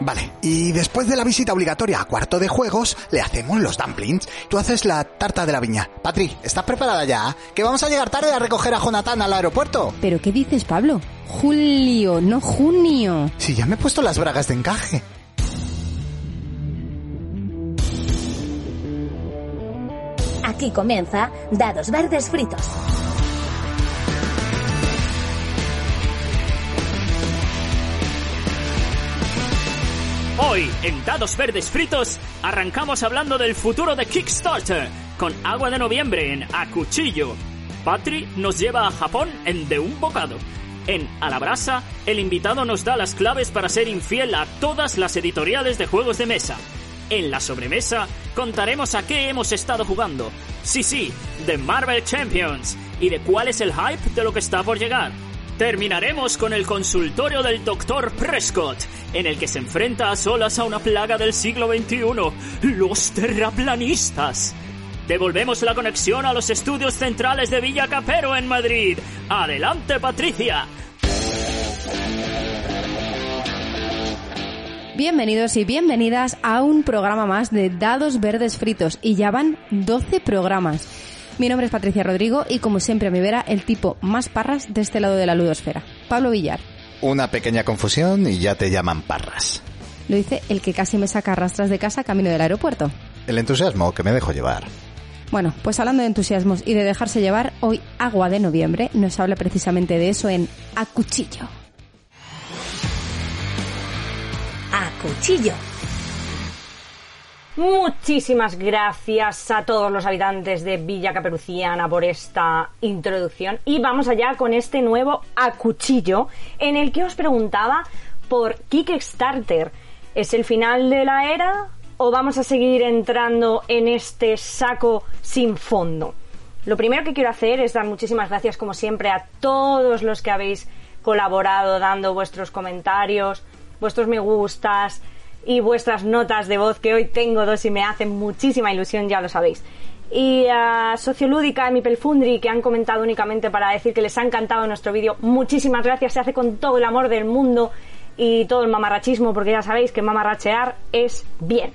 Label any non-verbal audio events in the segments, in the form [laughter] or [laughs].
Vale, y después de la visita obligatoria a cuarto de juegos, le hacemos los dumplings. Tú haces la tarta de la viña. Patri, ¿estás preparada ya? Que vamos a llegar tarde a recoger a Jonathan al aeropuerto. ¿Pero qué dices, Pablo? Julio, no junio. Si ya me he puesto las bragas de encaje. Aquí comienza Dados Verdes Fritos. Hoy, en Dados Verdes Fritos, arrancamos hablando del futuro de Kickstarter, con agua de noviembre en A Cuchillo. Patri nos lleva a Japón en De un Bocado. En A la Brasa, el invitado nos da las claves para ser infiel a todas las editoriales de juegos de mesa. En la sobremesa, contaremos a qué hemos estado jugando. Sí, sí, de Marvel Champions. Y de cuál es el hype de lo que está por llegar. Terminaremos con el consultorio del Dr. Prescott, en el que se enfrenta a solas a una plaga del siglo XXI, los terraplanistas. Devolvemos la conexión a los estudios centrales de Villa Capero en Madrid. Adelante, Patricia. Bienvenidos y bienvenidas a un programa más de Dados Verdes Fritos y ya van 12 programas. Mi nombre es Patricia Rodrigo y como siempre a mi vera el tipo más parras de este lado de la ludosfera, Pablo Villar. Una pequeña confusión y ya te llaman parras. Lo dice el que casi me saca rastras de casa camino del aeropuerto. El entusiasmo que me dejo llevar. Bueno, pues hablando de entusiasmos y de dejarse llevar, hoy Agua de Noviembre nos habla precisamente de eso en A Cuchillo. A Cuchillo. Muchísimas gracias a todos los habitantes de Villa Caperuciana por esta introducción y vamos allá con este nuevo a cuchillo en el que os preguntaba por Kickstarter. ¿Es el final de la era o vamos a seguir entrando en este saco sin fondo? Lo primero que quiero hacer es dar muchísimas gracias como siempre a todos los que habéis colaborado dando vuestros comentarios, vuestros me gustas, y vuestras notas de voz, que hoy tengo dos y me hacen muchísima ilusión, ya lo sabéis. Y a Sociolúdica mi Pelfundri, que han comentado únicamente para decir que les ha encantado nuestro vídeo, muchísimas gracias, se hace con todo el amor del mundo y todo el mamarrachismo, porque ya sabéis que mamarrachear es bien.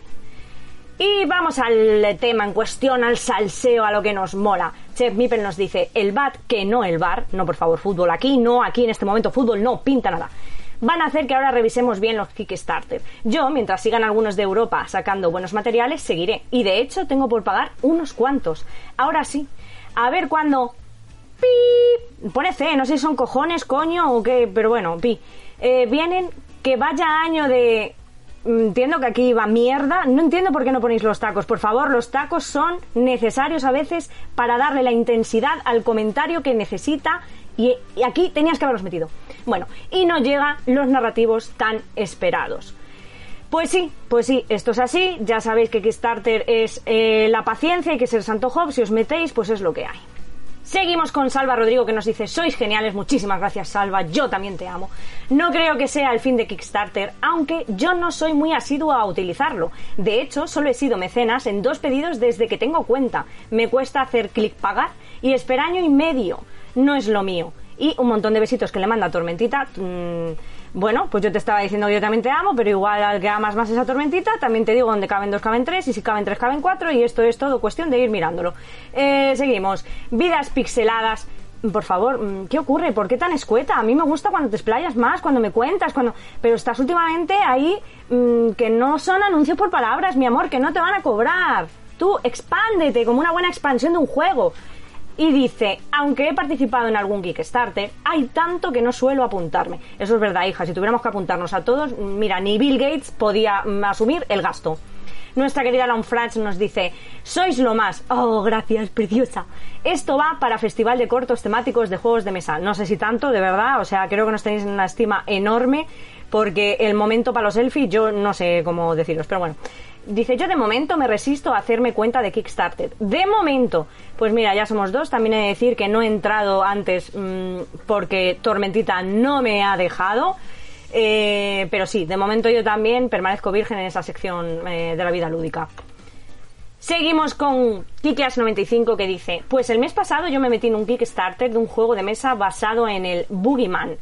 Y vamos al tema en cuestión, al salseo, a lo que nos mola. Chef Mipel nos dice, el bat, que no el bar, no por favor, fútbol aquí, no aquí en este momento, fútbol no, pinta nada van a hacer que ahora revisemos bien los Kickstarter. Yo, mientras sigan algunos de Europa sacando buenos materiales, seguiré. Y de hecho, tengo por pagar unos cuantos. Ahora sí. A ver cuándo. ¡Pi! Pone C, no sé si son cojones, coño o qué, pero bueno, pi. Eh, vienen que vaya año de. Mm, entiendo que aquí va mierda. No entiendo por qué no ponéis los tacos. Por favor, los tacos son necesarios a veces para darle la intensidad al comentario que necesita y, aquí tenías que haberlos metido. Bueno, y no llegan los narrativos tan esperados. Pues sí, pues sí, esto es así. Ya sabéis que Kickstarter es eh, la paciencia, hay que ser santo job. Si os metéis, pues es lo que hay. Seguimos con Salva Rodrigo que nos dice, sois geniales, muchísimas gracias Salva, yo también te amo. No creo que sea el fin de Kickstarter, aunque yo no soy muy asiduo a utilizarlo. De hecho, solo he sido mecenas en dos pedidos desde que tengo cuenta. Me cuesta hacer clic pagar y espera año y medio no es lo mío. Y un montón de besitos que le manda Tormentita. Mm, bueno, pues yo te estaba diciendo yo también te amo, pero igual al que amas más esa tormentita, también te digo donde caben dos, caben tres, y si caben tres, caben cuatro, y esto es todo cuestión de ir mirándolo. Eh, seguimos. Vidas pixeladas. Por favor, mm, ¿qué ocurre? ¿Por qué tan escueta? A mí me gusta cuando te explayas más, cuando me cuentas, cuando... Pero estás últimamente ahí mm, que no son anuncios por palabras, mi amor, que no te van a cobrar. Tú expándete como una buena expansión de un juego y dice, aunque he participado en algún Kickstarter, hay tanto que no suelo apuntarme. Eso es verdad, hija, si tuviéramos que apuntarnos a todos, mira, ni Bill Gates podía mm, asumir el gasto. Nuestra querida Long France nos dice, sois lo más. Oh, gracias, preciosa. Esto va para Festival de Cortos Temáticos de Juegos de Mesa. No sé si tanto, de verdad, o sea, creo que nos tenéis en una estima enorme porque el momento para los selfies yo no sé cómo deciros, pero bueno. Dice, yo de momento me resisto a hacerme cuenta de Kickstarter. De momento. Pues mira, ya somos dos. También he de decir que no he entrado antes mm, porque Tormentita no me ha dejado. Eh, pero sí, de momento yo también permanezco virgen en esa sección eh, de la vida lúdica. Seguimos con Kikias95 que dice, pues el mes pasado yo me metí en un Kickstarter de un juego de mesa basado en el Boogeyman.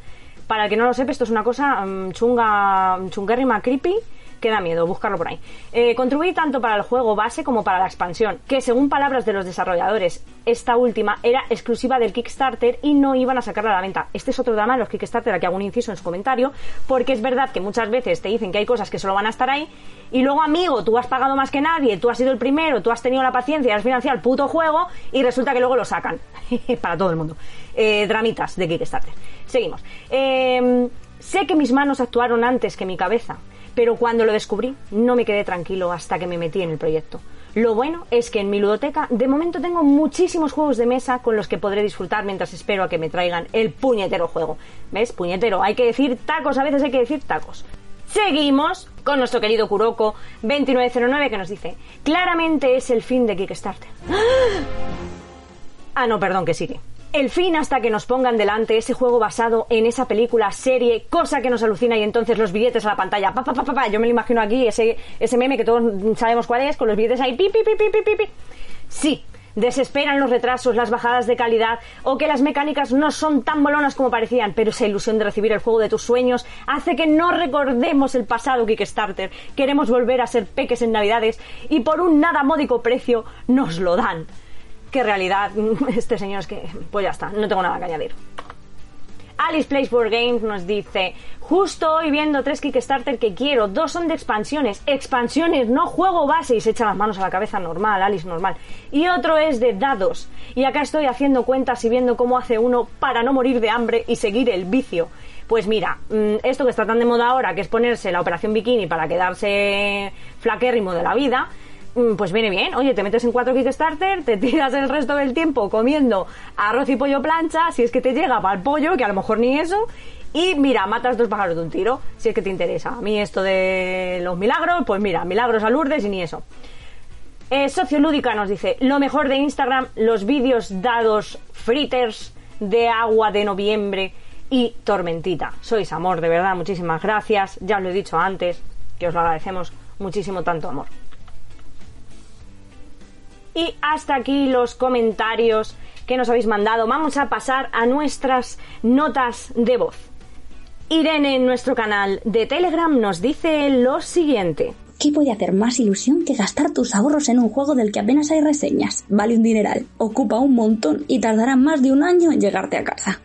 Para el que no lo sepa, esto es una cosa mm, chunga, chunguérrima, creepy, que da miedo, buscarlo por ahí. Eh, tanto para el juego base como para la expansión, que según palabras de los desarrolladores, esta última era exclusiva del Kickstarter y no iban a sacarla a la venta. Este es otro drama de los Kickstarter, aquí hago un inciso en su comentario, porque es verdad que muchas veces te dicen que hay cosas que solo van a estar ahí, y luego, amigo, tú has pagado más que nadie, tú has sido el primero, tú has tenido la paciencia, has financiado el puto juego, y resulta que luego lo sacan. [laughs] para todo el mundo. Eh, dramitas de Kickstarter. Seguimos. Eh, sé que mis manos actuaron antes que mi cabeza pero cuando lo descubrí no me quedé tranquilo hasta que me metí en el proyecto. Lo bueno es que en mi ludoteca de momento tengo muchísimos juegos de mesa con los que podré disfrutar mientras espero a que me traigan el puñetero juego. ¿Ves? Puñetero. Hay que decir tacos, a veces hay que decir tacos. Seguimos con nuestro querido Kuroko 2909 que nos dice, claramente es el fin de Kickstarter. Ah, no, perdón, que sigue el fin hasta que nos pongan delante ese juego basado en esa película, serie, cosa que nos alucina y entonces los billetes a la pantalla. Pa, pa, pa, pa, Yo me lo imagino aquí, ese, ese meme que todos sabemos cuál es, con los billetes ahí. Pi, pi, pi, pi, pi, pi. Sí, desesperan los retrasos, las bajadas de calidad o que las mecánicas no son tan bolonas como parecían, pero esa ilusión de recibir el juego de tus sueños hace que no recordemos el pasado Kickstarter. Queremos volver a ser peques en Navidades y por un nada módico precio nos lo dan que realidad [laughs] este señor es que, pues ya está, no tengo nada que añadir. Alice Plays for Games nos dice, justo hoy viendo tres Kickstarter que quiero, dos son de expansiones, expansiones, no juego base y se echa las manos a la cabeza normal, Alice normal, y otro es de dados, y acá estoy haciendo cuentas y viendo cómo hace uno para no morir de hambre y seguir el vicio. Pues mira, mm, esto que está tan de moda ahora, que es ponerse la operación bikini para quedarse flaquérrimo de la vida, pues viene bien. Oye, te metes en cuatro Kickstarter, te tiras el resto del tiempo comiendo arroz y pollo plancha, si es que te llega para el pollo, que a lo mejor ni eso. Y mira, matas dos pájaros de un tiro, si es que te interesa. A mí esto de los milagros, pues mira, milagros a Lourdes y ni eso. Eh, Sociolúdica nos dice, lo mejor de Instagram, los vídeos dados fritters de agua de noviembre y tormentita. Sois amor, de verdad, muchísimas gracias. Ya os lo he dicho antes, que os lo agradecemos muchísimo tanto amor. Y hasta aquí los comentarios que nos habéis mandado. Vamos a pasar a nuestras notas de voz. Irene en nuestro canal de Telegram nos dice lo siguiente. ¿Qué puede hacer más ilusión que gastar tus ahorros en un juego del que apenas hay reseñas? Vale un dineral, ocupa un montón y tardará más de un año en llegarte a casa.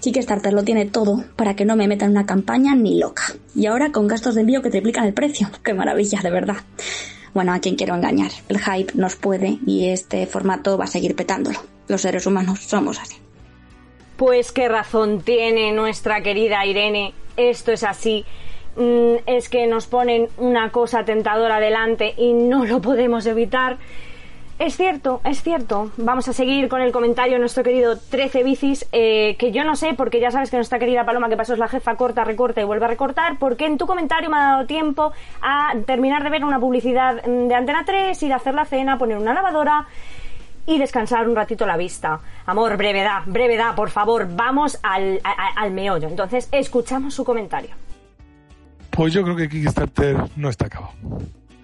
Kickstarter lo tiene todo para que no me meta en una campaña ni loca. Y ahora con gastos de envío que triplican el precio. ¡Qué maravilla, de verdad! Bueno, a quien quiero engañar. El hype nos puede y este formato va a seguir petándolo. Los seres humanos somos así. Pues qué razón tiene nuestra querida Irene. Esto es así. Mm, es que nos ponen una cosa tentadora delante y no lo podemos evitar. Es cierto, es cierto. Vamos a seguir con el comentario de nuestro querido 13 bicis, eh, que yo no sé, porque ya sabes que nuestra querida Paloma, que pasó es la jefa, corta, recorta y vuelve a recortar, porque en tu comentario me ha dado tiempo a terminar de ver una publicidad de Antena 3, ir a hacer la cena, poner una lavadora y descansar un ratito la vista. Amor, brevedad, brevedad, por favor, vamos al, al meollo. Entonces, escuchamos su comentario. Pues yo creo que Kickstarter no está acabado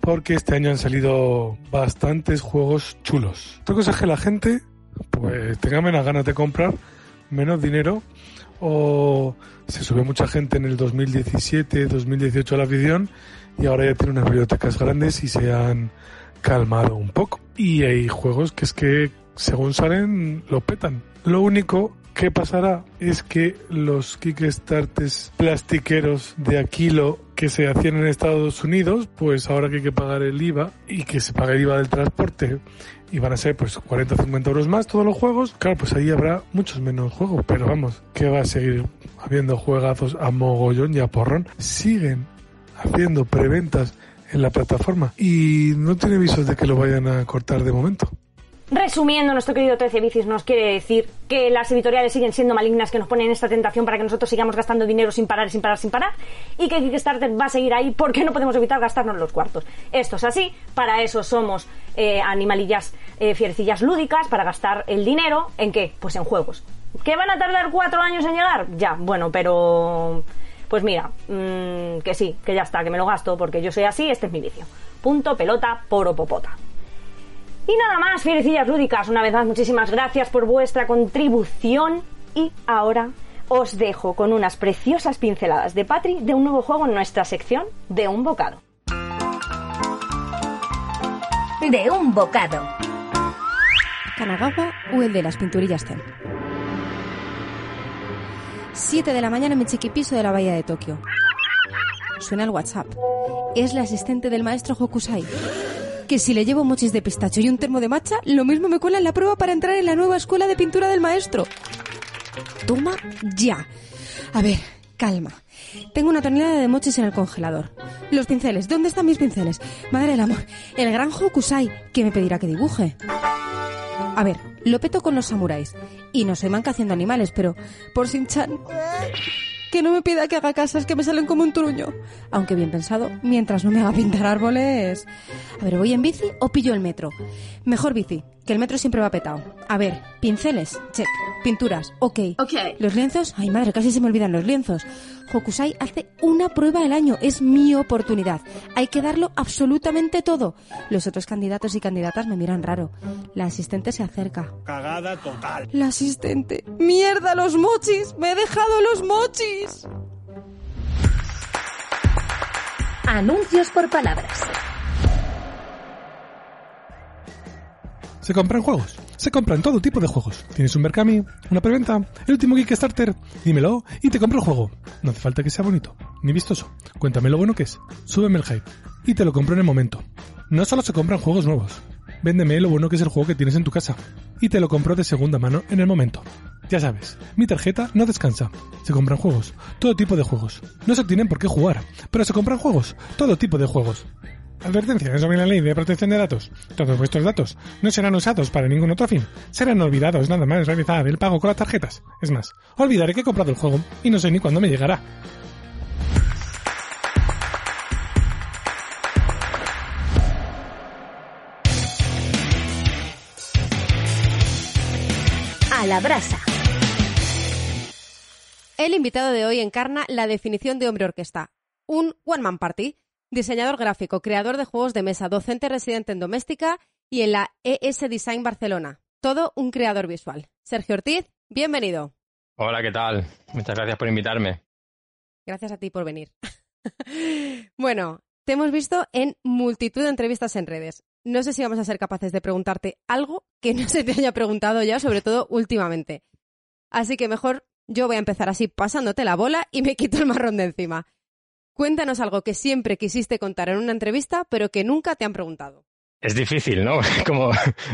porque este año han salido bastantes juegos chulos. Otra cosa es que la gente pues tenga menos ganas de comprar, menos dinero o se sube mucha gente en el 2017, 2018 a la afición y ahora ya tiene unas bibliotecas grandes y se han calmado un poco. Y hay juegos que es que según salen lo petan. Lo único que pasará es que los Kickstarters plastiqueros de Aquilo que se hacían en Estados Unidos, pues ahora que hay que pagar el IVA y que se paga el IVA del transporte y van a ser pues 40 o 50 euros más todos los juegos, claro, pues ahí habrá muchos menos juegos, pero vamos, que va a seguir habiendo juegazos a mogollón y a porrón. Siguen haciendo preventas en la plataforma y no tiene visos de que lo vayan a cortar de momento. Resumiendo, nuestro querido 13 Bicis nos quiere decir que las editoriales siguen siendo malignas, que nos ponen esta tentación para que nosotros sigamos gastando dinero sin parar, sin parar, sin parar, y que Kickstarter va a seguir ahí porque no podemos evitar gastarnos los cuartos. Esto es así, para eso somos eh, animalillas eh, fiercillas lúdicas, para gastar el dinero, ¿en qué? Pues en juegos. ¿Que van a tardar cuatro años en llegar? Ya, bueno, pero... Pues mira, mmm, que sí, que ya está, que me lo gasto porque yo soy así, este es mi vicio. Punto, pelota, poro, popota. Y nada más, fierecillas lúdicas, una vez más muchísimas gracias por vuestra contribución y ahora os dejo con unas preciosas pinceladas de Patri de un nuevo juego en nuestra sección de un bocado. De un bocado. Kanagawa o el de las pinturillas Zen. 7 de la mañana en mi chiquipiso de la bahía de Tokio. Suena el WhatsApp. Es la asistente del maestro Hokusai. Que si le llevo mochis de pistacho y un termo de matcha, lo mismo me cuela en la prueba para entrar en la nueva escuela de pintura del maestro. Toma ya. A ver, calma. Tengo una tonelada de mochis en el congelador. Los pinceles, ¿dónde están mis pinceles? Madre del amor, el gran Hokusai, que me pedirá que dibuje. A ver, lo peto con los samuráis. Y no soy manca haciendo animales, pero por Shin-chan... Que no me pida que haga casas que me salen como un truño. Aunque bien pensado, mientras no me haga [laughs] pintar árboles... A ver, ¿voy en bici o pillo el metro? Mejor bici, que el metro siempre va petado. A ver, pinceles, check. Pinturas, ok. Ok. Los lienzos, ay madre, casi se me olvidan los lienzos. Hokusai hace una prueba al año, es mi oportunidad. Hay que darlo absolutamente todo. Los otros candidatos y candidatas me miran raro. La asistente se acerca. Cagada total. La asistente. ¡Mierda, los mochis! ¡Me he dejado los mochis! Anuncios por palabras. Se compran juegos. Se compran todo tipo de juegos. ¿Tienes un Berkami? ¿Una preventa? ¿El último Kickstarter? Dímelo y te compro el juego. No hace falta que sea bonito, ni vistoso. Cuéntame lo bueno que es. Súbeme el hype. Y te lo compro en el momento. No solo se compran juegos nuevos. Véndeme lo bueno que es el juego que tienes en tu casa. Y te lo compro de segunda mano en el momento. Ya sabes, mi tarjeta no descansa. Se compran juegos, todo tipo de juegos. No se tienen por qué jugar, pero se compran juegos, todo tipo de juegos. Advertencia sobre la ley de protección de datos. Todos vuestros datos no serán usados para ningún otro fin. Serán olvidados nada más realizar el pago con las tarjetas. Es más, olvidaré que he comprado el juego y no sé ni cuándo me llegará. A la brasa. El invitado de hoy encarna la definición de hombre orquesta. Un one-man party. Diseñador gráfico, creador de juegos de mesa, docente residente en doméstica y en la ES Design Barcelona. Todo un creador visual. Sergio Ortiz, bienvenido. Hola, ¿qué tal? Muchas gracias por invitarme. Gracias a ti por venir. [laughs] bueno, te hemos visto en multitud de entrevistas en redes. No sé si vamos a ser capaces de preguntarte algo que [laughs] no se te haya preguntado ya, sobre todo últimamente. Así que mejor yo voy a empezar así pasándote la bola y me quito el marrón de encima. Cuéntanos algo que siempre quisiste contar en una entrevista, pero que nunca te han preguntado. Es difícil, ¿no? [laughs] Como,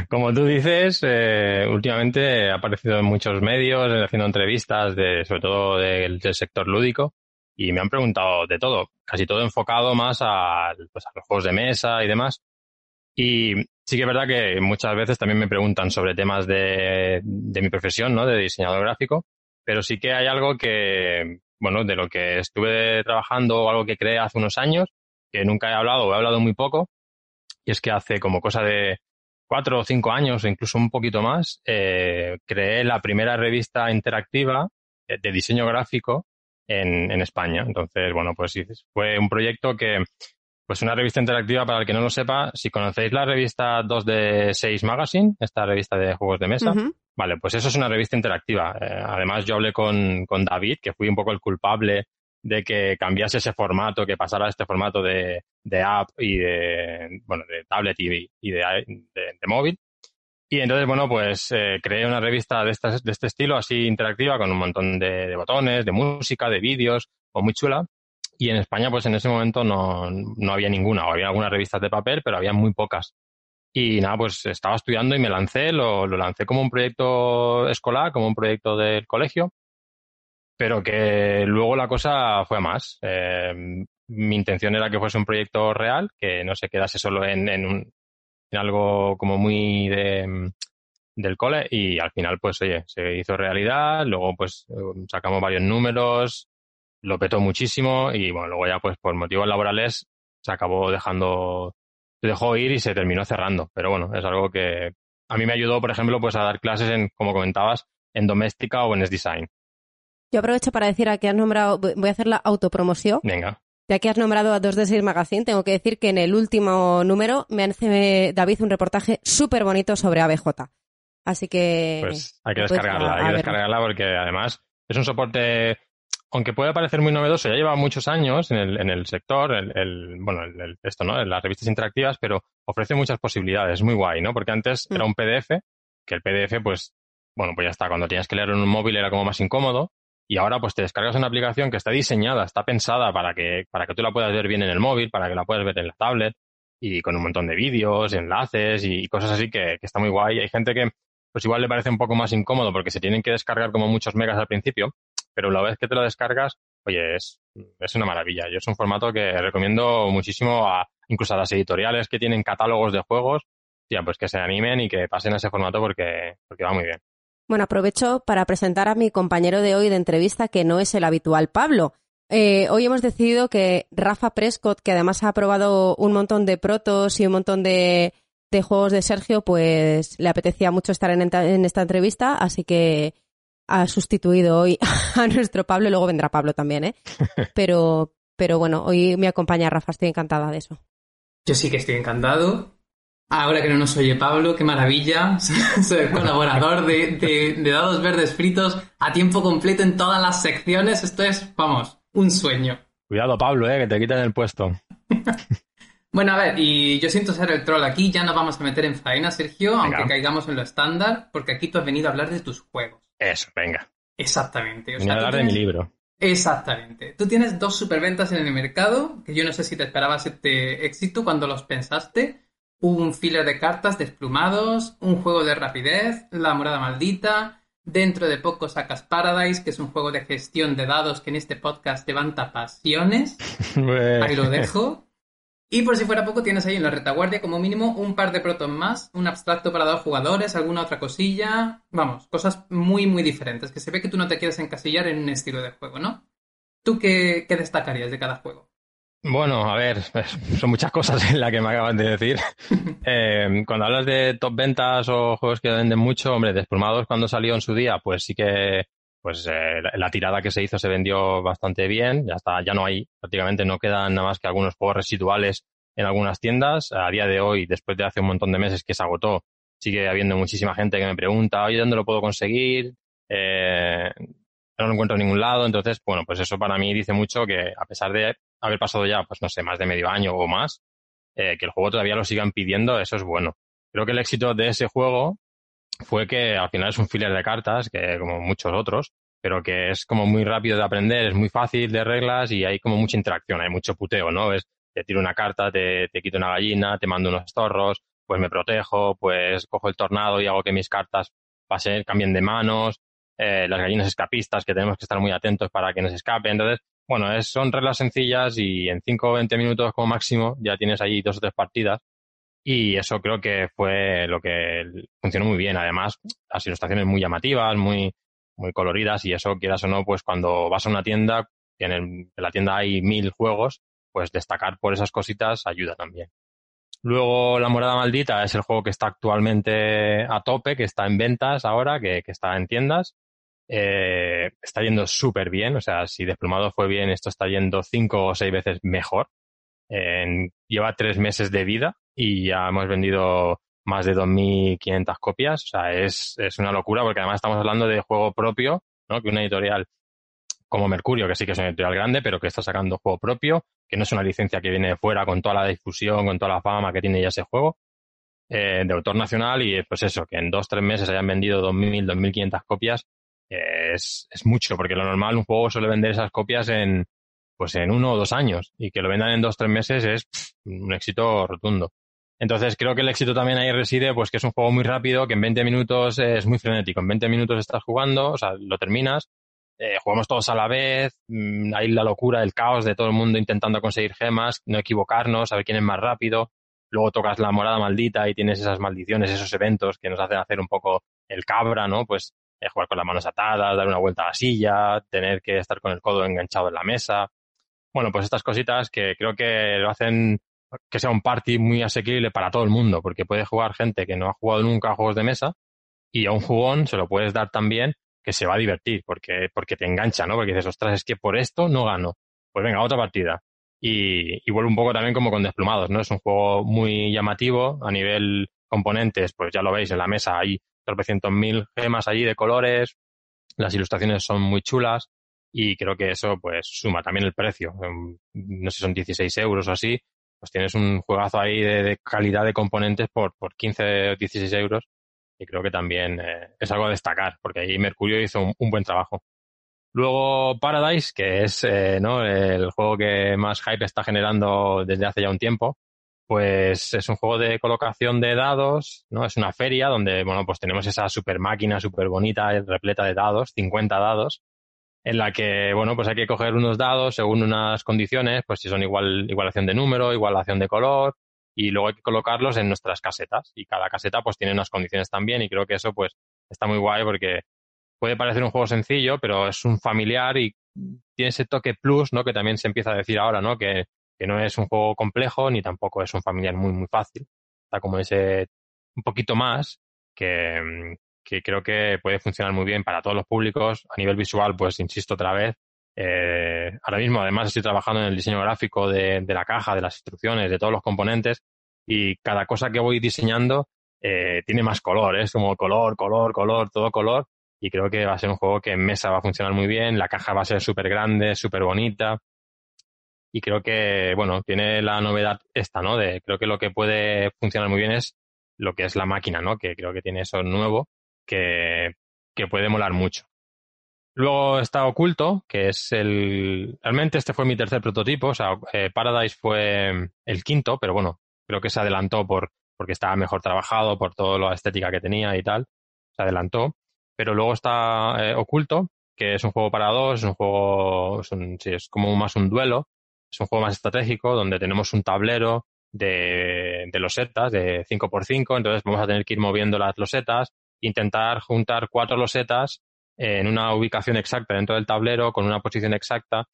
como tú dices, eh, últimamente he aparecido en muchos medios haciendo entrevistas, sobre todo del, sector lúdico, y me han preguntado de todo, casi todo enfocado más a, pues, a los juegos de mesa y demás. Y sí que es verdad que muchas veces también me preguntan sobre temas de, de mi profesión, ¿no? De diseñador gráfico, pero sí que hay algo que, bueno, de lo que estuve trabajando o algo que creé hace unos años, que nunca he hablado o he hablado muy poco, y es que hace como cosa de cuatro o cinco años, incluso un poquito más, eh, creé la primera revista interactiva de, de diseño gráfico en, en, España. Entonces, bueno, pues fue un proyecto que, pues una revista interactiva, para el que no lo sepa, si conocéis la revista 2 de 6 Magazine, esta revista de juegos de mesa, uh -huh. vale, pues eso es una revista interactiva. Eh, además, yo hablé con, con David, que fui un poco el culpable de que cambiase ese formato, que pasara a este formato de, de app y de, bueno, de tablet y, y de, de, de, móvil. Y entonces, bueno, pues eh, creé una revista de este, de este estilo, así interactiva, con un montón de, de botones, de música, de vídeos, o muy chula. Y en España, pues en ese momento no, no había ninguna, o había algunas revistas de papel, pero había muy pocas. Y nada, pues estaba estudiando y me lancé, lo, lo lancé como un proyecto escolar, como un proyecto del colegio, pero que luego la cosa fue a más. Eh, mi intención era que fuese un proyecto real, que no se quedase solo en, en, un, algo como muy de, del cole y al final pues oye, se hizo realidad, luego pues sacamos varios números, lo petó muchísimo y bueno, luego ya pues por motivos laborales se acabó dejando, se dejó ir y se terminó cerrando. Pero bueno, es algo que a mí me ayudó, por ejemplo, pues a dar clases en, como comentabas, en doméstica o en S-Design. Yo aprovecho para decir a que has nombrado, voy a hacer la autopromoción. Venga. Ya que has nombrado a 2D6 Magazine, tengo que decir que en el último número me hace David un reportaje súper bonito sobre ABJ. Así que... Pues hay que descargarla, hay que descargarla porque además es un soporte aunque puede parecer muy novedoso, ya lleva muchos años en el, en el sector, el, bueno, el, esto, ¿no? En las revistas interactivas, pero ofrece muchas posibilidades, muy guay, ¿no? Porque antes era mm. un PDF, que el PDF, pues, bueno, pues ya está, cuando tienes que leer en un móvil era como más incómodo, y ahora pues te descargas una aplicación que está diseñada, está pensada para que, para que tú la puedas ver bien en el móvil, para que la puedas ver en la tablet, y con un montón de vídeos, enlaces y, cosas así que, que está muy guay. Hay gente que, pues igual le parece un poco más incómodo porque se tienen que descargar como muchos megas al principio, pero la vez que te lo descargas, oye, es, es una maravilla. Yo es un formato que recomiendo muchísimo a incluso a las editoriales que tienen catálogos de juegos, ya, pues que se animen y que pasen a ese formato porque, porque va muy bien. Bueno, aprovecho para presentar a mi compañero de hoy de entrevista, que no es el habitual Pablo. Eh, hoy hemos decidido que Rafa Prescott, que además ha probado un montón de protos y un montón de, de juegos de Sergio, pues le apetecía mucho estar en, en esta entrevista, así que ha sustituido hoy [laughs] a nuestro Pablo, y luego vendrá Pablo también, ¿eh? [laughs] Pero, pero bueno, hoy me acompaña Rafa, estoy encantada de eso. Yo sí que estoy encantado. Ahora que no nos oye Pablo, qué maravilla. [laughs] Soy colaborador de, de, Dados Verdes Fritos a tiempo completo en todas las secciones. Esto es, vamos, un sueño. Cuidado, Pablo, eh, que te quiten el puesto. Bueno, a ver, y yo siento ser el troll aquí. Ya nos vamos a meter en faena, Sergio, aunque caigamos en lo estándar, porque aquí tú has venido a hablar de tus juegos. Eso, venga. Exactamente. O sea, hablar de mi libro. Exactamente. Tú tienes dos superventas en el mercado, que yo no sé si te esperabas este éxito cuando los pensaste. Un filler de cartas desplumados, un juego de rapidez, La morada maldita. Dentro de poco sacas Paradise, que es un juego de gestión de dados que en este podcast levanta pasiones. [laughs] Ahí lo dejo. Y por si fuera poco, tienes ahí en la retaguardia como mínimo un par de proton más, un abstracto para dos jugadores, alguna otra cosilla. Vamos, cosas muy, muy diferentes, que se ve que tú no te quieres encasillar en un estilo de juego, ¿no? ¿Tú qué, destacarías de cada juego? Bueno, a ver, son muchas cosas en las que me acaban de decir. [laughs] Eh, cuando hablas de top ventas o juegos que venden mucho, hombre, Desplumados cuando salió en su día, pues sí que pues eh, la, tirada que se hizo se vendió bastante bien, ya está, ya no hay, prácticamente no quedan nada más que algunos juegos residuales en algunas tiendas. A día de hoy, después de hace un montón de meses que se agotó, sigue habiendo muchísima gente que me pregunta, oye, ¿dónde lo puedo conseguir? Eh, no lo encuentro en ningún lado. Entonces, bueno, pues eso para mí dice mucho que a pesar de haber pasado ya, pues no sé, más de medio año o más, eh, que el juego todavía lo sigan pidiendo, eso es bueno. Creo que el éxito de ese juego fue que al final es un filler de cartas, que como muchos otros, pero que es como muy rápido de aprender, es muy fácil de reglas y hay como mucha interacción, hay mucho puteo, ¿no? Es, te tiro una carta, te, te quito una gallina, te mando unos zorros, pues me protejo, pues cojo el tornado y hago que mis cartas pasen, cambien de manos, eh, las gallinas escapistas que tenemos que estar muy atentos para que nos escape. Entonces, bueno, es, son reglas sencillas y en 5 o 20 minutos como máximo ya tienes ahí dos o tres partidas y eso creo que fue lo que funcionó muy bien. Además, las ilustraciones muy llamativas, muy, muy coloridas y eso, quieras o no, pues cuando vas a una tienda, en, en la tienda hay mil juegos, pues destacar por esas cositas ayuda también. Luego, La Morada Maldita es el juego que está actualmente a tope, que está en ventas ahora, que, que está en tiendas. Eh, está yendo súper bien, o sea, si Desplumado fue bien, esto está yendo cinco o seis veces mejor. Lleva tres meses de vida y ya hemos vendido más de 2.500 copias. O sea, es, es una locura porque además estamos hablando de juego propio, ¿no? Que una editorial como Mercurio, que sí que es una editorial grande, pero que está sacando juego propio, que no es una licencia que viene de fuera con toda la difusión, con toda la fama que tiene ya ese juego, eh, de autor nacional y pues eso, que en dos, tres meses hayan vendido 2.000, 2.500 copias, eh, es, es mucho, porque lo normal un juego suele vender esas copias en, pues en uno o dos años y que lo vendan en dos, tres meses es un éxito rotundo. Entonces creo que el éxito también ahí reside, pues que es un juego muy rápido, que en 20 minutos es muy frenético. En 20 minutos estás jugando, o sea, lo terminas, eh, jugamos todos a la vez, mm, hay la locura, el caos de todo el mundo intentando conseguir gemas, no equivocarnos, saber quién es más rápido. luego tocas la morada maldita y tienes esas maldiciones, esos eventos que nos hacen hacer un poco el cabra, ¿no? Pues eh, jugar con las manos atadas, dar una vuelta a la silla, tener que estar con el codo enganchado en la mesa. Bueno, pues estas cositas que creo que lo hacen que sea un party muy asequible para todo el mundo, porque puede jugar gente que no ha jugado nunca a juegos de mesa y a un jugón se lo puedes dar también que se va a divertir, porque, porque te engancha, ¿no? Porque dices, ostras, es que por esto no gano. Pues venga, otra partida. Y, y vuelve un poco también como con desplumados, ¿no? Es un juego muy llamativo a nivel componentes, pues ya lo veis en la mesa, hay tropecientos mil gemas allí de colores, las ilustraciones son muy chulas y creo que eso pues suma también el precio. No sé son 16 euros o así, pues tienes un juegazo ahí de, calidad de componentes por, por 15 o 16 euros y creo que también eh, es algo a destacar porque ahí Mercurio hizo un, buen trabajo. Luego Paradise, que es eh, ¿no? el juego que más hype está generando desde hace ya un tiempo, pues es un juego de colocación de dados, ¿no? Es una feria donde, bueno, pues tenemos esa super máquina súper bonita, repleta de dados, 50 dados, en la que, bueno, pues hay que coger unos dados según unas condiciones, pues si son igual, igualación de número, igualación de color, y luego hay que colocarlos en nuestras casetas. Y cada caseta pues tiene unas condiciones también, y creo que eso pues está muy guay porque puede parecer un juego sencillo, pero es un familiar y tiene ese toque plus, ¿no? Que también se empieza a decir ahora, ¿no? Que, que no es un juego complejo ni tampoco es un familiar muy, muy fácil. Está como ese un poquito más que, que creo que puede funcionar muy bien para todos los públicos. A nivel visual, pues insisto otra vez, eh, ahora mismo además estoy trabajando en el diseño gráfico de, de, la caja, de las instrucciones, de todos los componentes y cada cosa que voy diseñando eh, tiene más color, es como color, color, color, todo color y creo que va a ser un juego que en mesa va a funcionar muy bien, la caja va a ser súper grande, súper bonita y creo que, bueno, tiene la novedad esta, ¿no? De, creo que lo que puede funcionar muy bien es lo que es la máquina, ¿no? Que creo que tiene eso nuevo que, que puede molar mucho. Luego está Oculto, que es el... Realmente este fue mi tercer prototipo, o sea, eh, Paradise fue el quinto, pero bueno, creo que se adelantó por porque estaba mejor trabajado, por toda la estética que tenía y tal, se adelantó. Pero luego está eh, Oculto, que es un juego para dos, es un juego, es, sí, es como más un duelo, es un juego más estratégico donde tenemos un tablero de, de losetas de 5x5, entonces vamos a tener que ir moviendo las losetas intentar juntar cuatro losetas en una ubicación exacta dentro del tablero con una posición exacta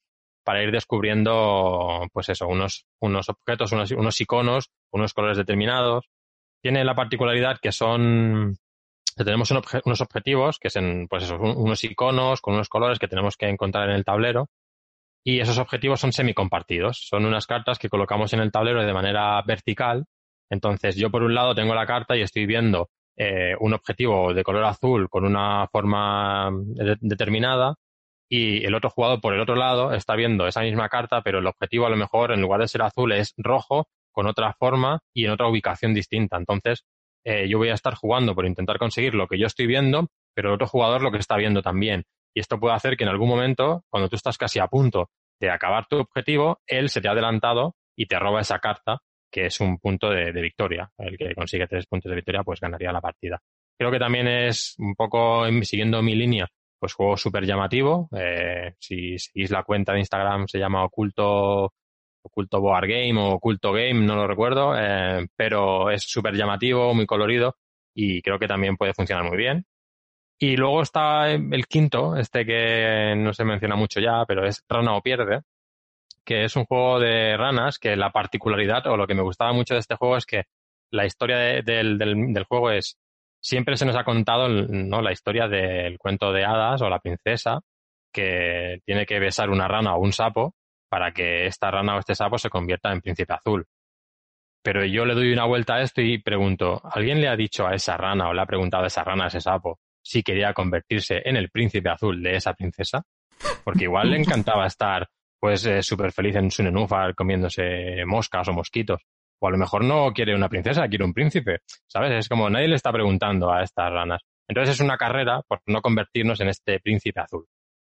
para ir descubriendo, pues eso, unos, unos objetos, unos, unos iconos, unos colores determinados. Tiene la particularidad que son, tenemos unos objetivos, que son, pues unos iconos con unos colores que tenemos que encontrar en el tablero. Y esos objetivos son semicompartidos. Son unas cartas que colocamos en el tablero de manera vertical. Entonces, yo por un lado tengo la carta y estoy viendo eh, un objetivo de color azul con una forma determinada y el otro jugador por el otro lado está viendo esa misma carta, pero el objetivo a lo mejor en lugar de ser azul es rojo con otra forma y en otra ubicación distinta. Entonces, eh, yo voy a estar jugando por intentar conseguir lo que yo estoy viendo, pero el otro jugador lo que está viendo también. Y esto puede hacer que en algún momento, cuando tú estás casi a punto de acabar tu objetivo, él se te ha adelantado y te roba esa carta que es un punto de, victoria. El que consigue tres puntos de victoria, pues ganaría la partida. Creo que también es un poco siguiendo mi línea, pues juego súper llamativo. Eh, si seguís la cuenta de Instagram se llama Oculto, Oculto Board Game o Oculto Game, no lo recuerdo, eh, pero es súper llamativo, muy colorido y creo que también puede funcionar muy bien. Y luego está el quinto, este que no se menciona mucho ya, pero es Rana o Pierde, que es un juego de ranas, que la particularidad o lo que me gustaba mucho de este juego es que la historia del, del, juego es, siempre se nos ha contado ¿no? la historia del cuento de hadas o la princesa que tiene que besar una rana o un sapo para que esta rana o este sapo se convierta en príncipe azul. Pero yo le doy una vuelta a esto y pregunto, ¿alguien le ha dicho a esa rana o le ha preguntado a esa rana, a ese sapo, si quería convertirse en el príncipe azul de esa princesa? Porque igual le encantaba estar pues eh, súper feliz en su nenúfar comiéndose moscas o mosquitos. O a lo mejor no quiere una princesa, quiere un príncipe. ¿Sabes? Es como nadie le está preguntando a estas ranas. Entonces es una carrera por no convertirnos en este príncipe azul.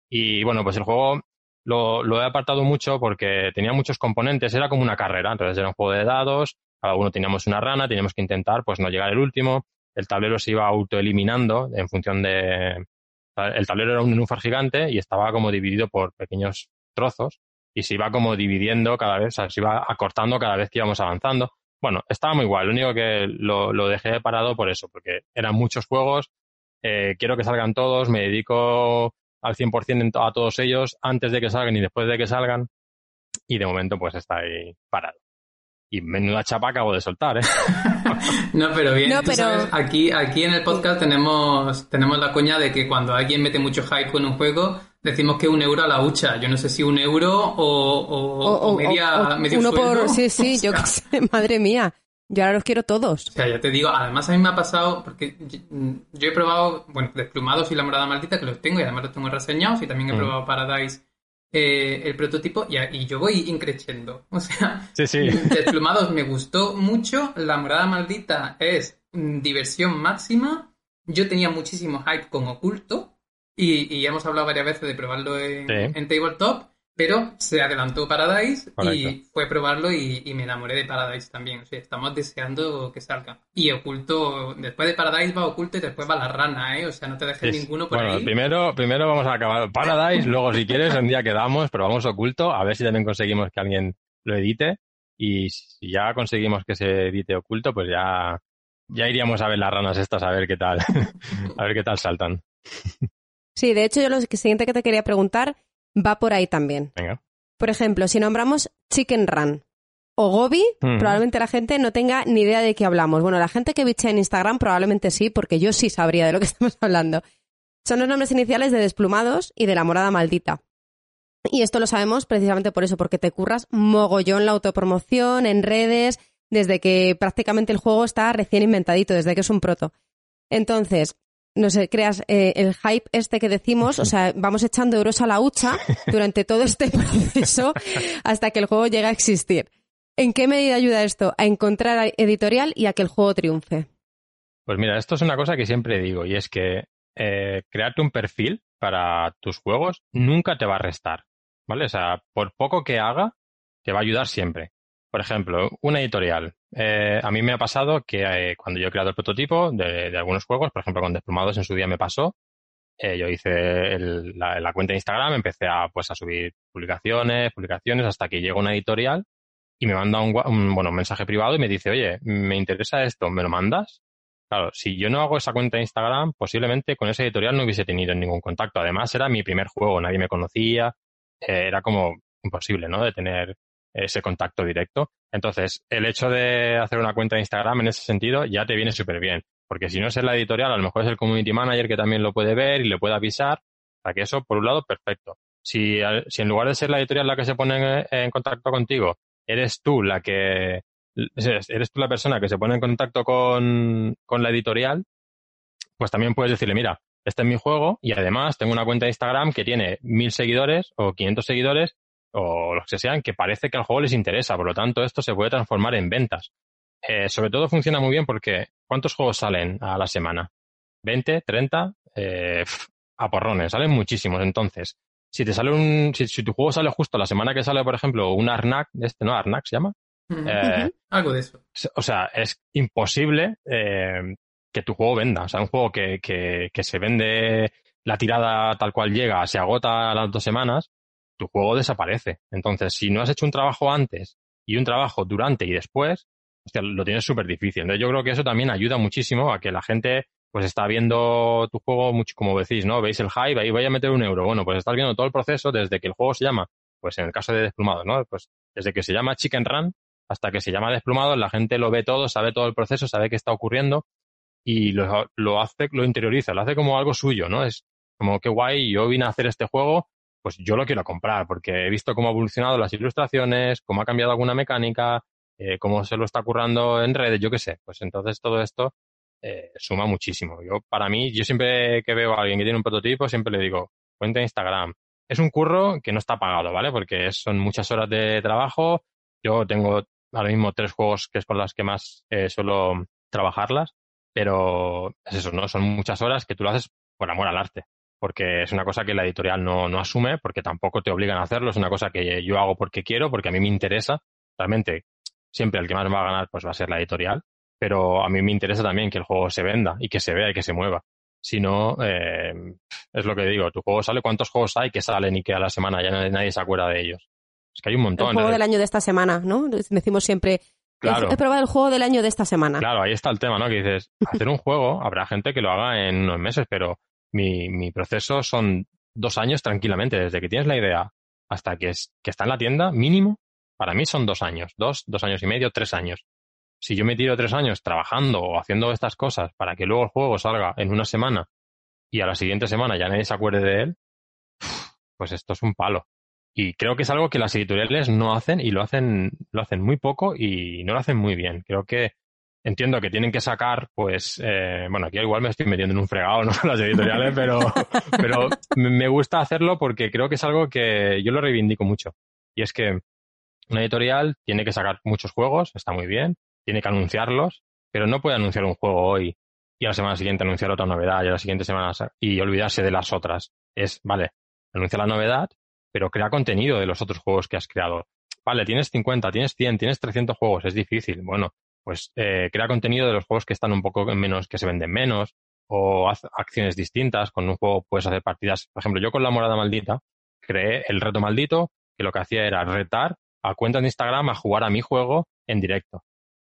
Y bueno, pues el juego lo, he apartado mucho porque tenía muchos componentes, era como una carrera, entonces era un juego de dados, cada uno teníamos una rana, teníamos que intentar pues no llegar el último, el tablero se iba autoeliminando en función de... El tablero era un nenúfar gigante y estaba como dividido por pequeños trozos y se iba como dividiendo cada vez, o sea, se iba acortando cada vez que íbamos avanzando. bueno, estaba muy guay. Lo único que lo, lo dejé parado por eso, porque eran muchos juegos. eh, quiero que salgan todos, me dedico al 100% en to- a todos ellos antes de que salgan y después de que salgan. Y de momento, pues está ahí parado. Y menuda chapa acabo de soltar, ¿eh? [laughs] No, pero bien, No, tú pero- sabes, aquí, aquí en el podcast tenemos, tenemos la coña de que cuando alguien mete mucho hype con un juego, decimos que un euro a la hucha. Yo no sé si un euro o, o- o media, o- medio uno sueldo. por... Sí, sí, yo [laughs] qué sé, madre mía. Yo ahora los quiero todos. O sea, ya te digo, además a mí me ha pasado, porque yo, yo he probado, bueno, Desplumados y La Morada Maldita, que los tengo y además los tengo reseñados, y también he Mm. probado Paradise, eh, el prototipo, y, yo voy increciendo. [laughs] O sea, Sí, sí. [laughs] Desplumados me gustó mucho, La Morada Maldita es diversión máxima. Yo tenía muchísimo hype con Oculto, y, y hemos hablado varias veces de probarlo en, Sí. en Tabletop, pero se adelantó Paradise y fue a probarlo y, y me enamoré de Paradise también. O sea, estamos deseando que salga. Y Oculto, después de Paradise va Oculto y después va la rana, ¿eh? O sea, no te dejes ninguno por bueno, ahí. primero, primero vamos a acabar Paradise, [laughs] luego si quieres un día quedamos, pero vamos oculto, a ver si también conseguimos que alguien lo edite y si ya conseguimos que se edite oculto, pues ya, ya iríamos a ver las ranas estas a ver qué tal, [laughs] a ver qué tal saltan. Sí, de hecho, yo lo que- siguiente que te quería preguntar va por ahí también. Venga. Por ejemplo, si nombramos Chicken Run o Gobi, Mm. probablemente la gente no tenga ni idea de qué hablamos. Bueno, la gente que bichea en Instagram probablemente sí, porque yo sí sabría de lo que [laughs] estamos hablando. Son los nombres iniciales de Desplumados y de La Morada Maldita. Y esto lo sabemos precisamente por eso, porque te curras mogollón la autopromoción en redes desde que prácticamente el juego está recién inventadito, desde que es un proto. Entonces, no sé, creas eh, el hype este que decimos, o sea, [laughs] vamos echando euros a la hucha durante todo este [laughs] proceso hasta que el juego llegue a existir. ¿En qué medida ayuda esto a encontrar editorial y a que el juego triunfe? Pues mira, esto es una cosa que siempre digo y es que eh, crearte un perfil para tus juegos nunca te va a restar, ¿vale? O sea, por poco que haga, te va a ayudar siempre. Por ejemplo, una editorial. Eh, a mí me ha pasado que eh, cuando yo he creado el prototipo de, de algunos juegos, por ejemplo, con Desplumados en su día me pasó, eh, yo hice la, cuenta de Instagram, empecé a, pues, a subir publicaciones, publicaciones, hasta que llega una editorial y me manda un, un, bueno, un mensaje privado y me dice, oye, me interesa esto, ¿me lo mandas? Claro, si yo no hago esa cuenta de Instagram, posiblemente con esa editorial no hubiese tenido ningún contacto. Además, era mi primer juego, nadie me conocía, eh, era como imposible, ¿no? De tener ese contacto directo. Entonces, el hecho de hacer una cuenta de Instagram en ese sentido ya te viene súper bien. Porque si no es la editorial, a lo mejor es el community manager que también lo puede ver y le puede avisar. Para que eso, por un lado, perfecto. Si, si en lugar de ser la editorial la que se pone en, en contacto contigo, eres tú la que, eres tú la persona que se pone en contacto con, con la editorial, pues también puedes decirle, mira, este es mi juego y además tengo una cuenta de Instagram que tiene mil seguidores o 500 seguidores o los que sean, que parece que al juego les interesa. Por lo tanto, esto se puede transformar en ventas. Eh, sobre todo funciona muy bien porque ¿cuántos juegos salen a la semana? ¿20? ¿30? Eh, a porrones, salen muchísimos. Entonces, si te sale un, si, si tu juego sale justo la semana que sale, por ejemplo, un Arnak, este, ¿no? Arnak se llama. Eh, Algo de eso. o sea, es imposible eh, que tu juego venda. O sea, un juego que, que, que se vende la tirada tal cual llega, se agota a las dos semanas, tu juego desaparece. Entonces, si no has hecho un trabajo antes y un trabajo durante y después, lo tienes súper difícil. Entonces, yo creo que eso también ayuda muchísimo a que la gente pues está viendo tu juego mucho, como decís, ¿no? Veis el hype, ahí voy a meter un euro. Bueno, pues estás viendo todo el proceso desde que el juego se llama, pues en el caso de Desplumados, ¿no? Pues desde que se llama Chicken Run hasta que se llama Desplumados, la gente lo ve todo, sabe todo el proceso, sabe qué está ocurriendo y lo, lo hace, lo interioriza, lo hace como algo suyo, ¿no? Es como que guay, yo vine a hacer este juego, pues yo lo quiero comprar porque he visto cómo ha evolucionado las ilustraciones, cómo ha cambiado alguna mecánica, eh, cómo se lo está currando en redes, yo qué sé. Pues entonces todo esto eh, suma muchísimo. Yo, para mí, yo siempre que veo a alguien que tiene un prototipo, siempre le digo, cuenta Instagram. Es un curro que no está pagado, ¿vale? Porque son muchas horas de trabajo. Yo tengo ahora mismo tres juegos que es con las que más eh, suelo trabajarlas, pero es eso, ¿no? Son muchas horas que tú lo haces por amor al arte, porque es una cosa que la editorial no, no asume, porque tampoco te obligan a hacerlo, es una cosa que yo hago porque quiero, porque a mí me interesa. Realmente, siempre el que más va a ganar pues va a ser la editorial, pero a mí me interesa también que el juego se venda y que se vea y que se mueva. Si no, eh, es lo que digo, tu juego sale, ¿cuántos juegos hay que salen y que a la semana ya nadie, nadie se acuerda de ellos? Es que hay un El montón. juego ¿eh? del año de esta semana, ¿no? Decimos siempre Claro. He probado el juego del año de esta semana. Claro, ahí está el tema, ¿no? Que dices, hacer un juego, habrá gente que lo haga en unos meses, pero mi, mi proceso son dos años tranquilamente, desde que tienes la idea hasta que, es, que está en la tienda, mínimo, para mí son dos años, dos, dos años y medio, tres años. Si yo me tiro tres años trabajando o haciendo estas cosas para que luego el juego salga en una semana y a la siguiente semana ya nadie se acuerde de él, pues esto es un palo. Y creo que es algo que las editoriales no hacen y lo hacen, lo hacen muy poco y no lo hacen muy bien. Creo que entiendo que tienen que sacar, pues, eh, bueno, aquí igual me estoy metiendo en un fregado, [laughs] ¿no? Las editoriales, pero, [laughs] pero me gusta hacerlo porque creo que es algo que yo lo reivindico mucho. Y es que una editorial tiene que sacar muchos juegos, está muy bien, tiene que anunciarlos, pero no puede anunciar un juego hoy y a la semana siguiente anunciar otra novedad y a la siguiente semana y olvidarse de las otras. Es, vale, anuncia la novedad, pero crea contenido de los otros juegos que has creado. Vale, tienes 50, tienes 100, tienes 300 juegos, es difícil. Bueno, pues eh, crea contenido de los juegos que están un poco menos, que se venden menos, o haz acciones distintas. Con un juego puedes hacer partidas. Por ejemplo, yo con la morada maldita creé el reto maldito, que lo que hacía era retar a cuentas de Instagram a jugar a mi juego en directo.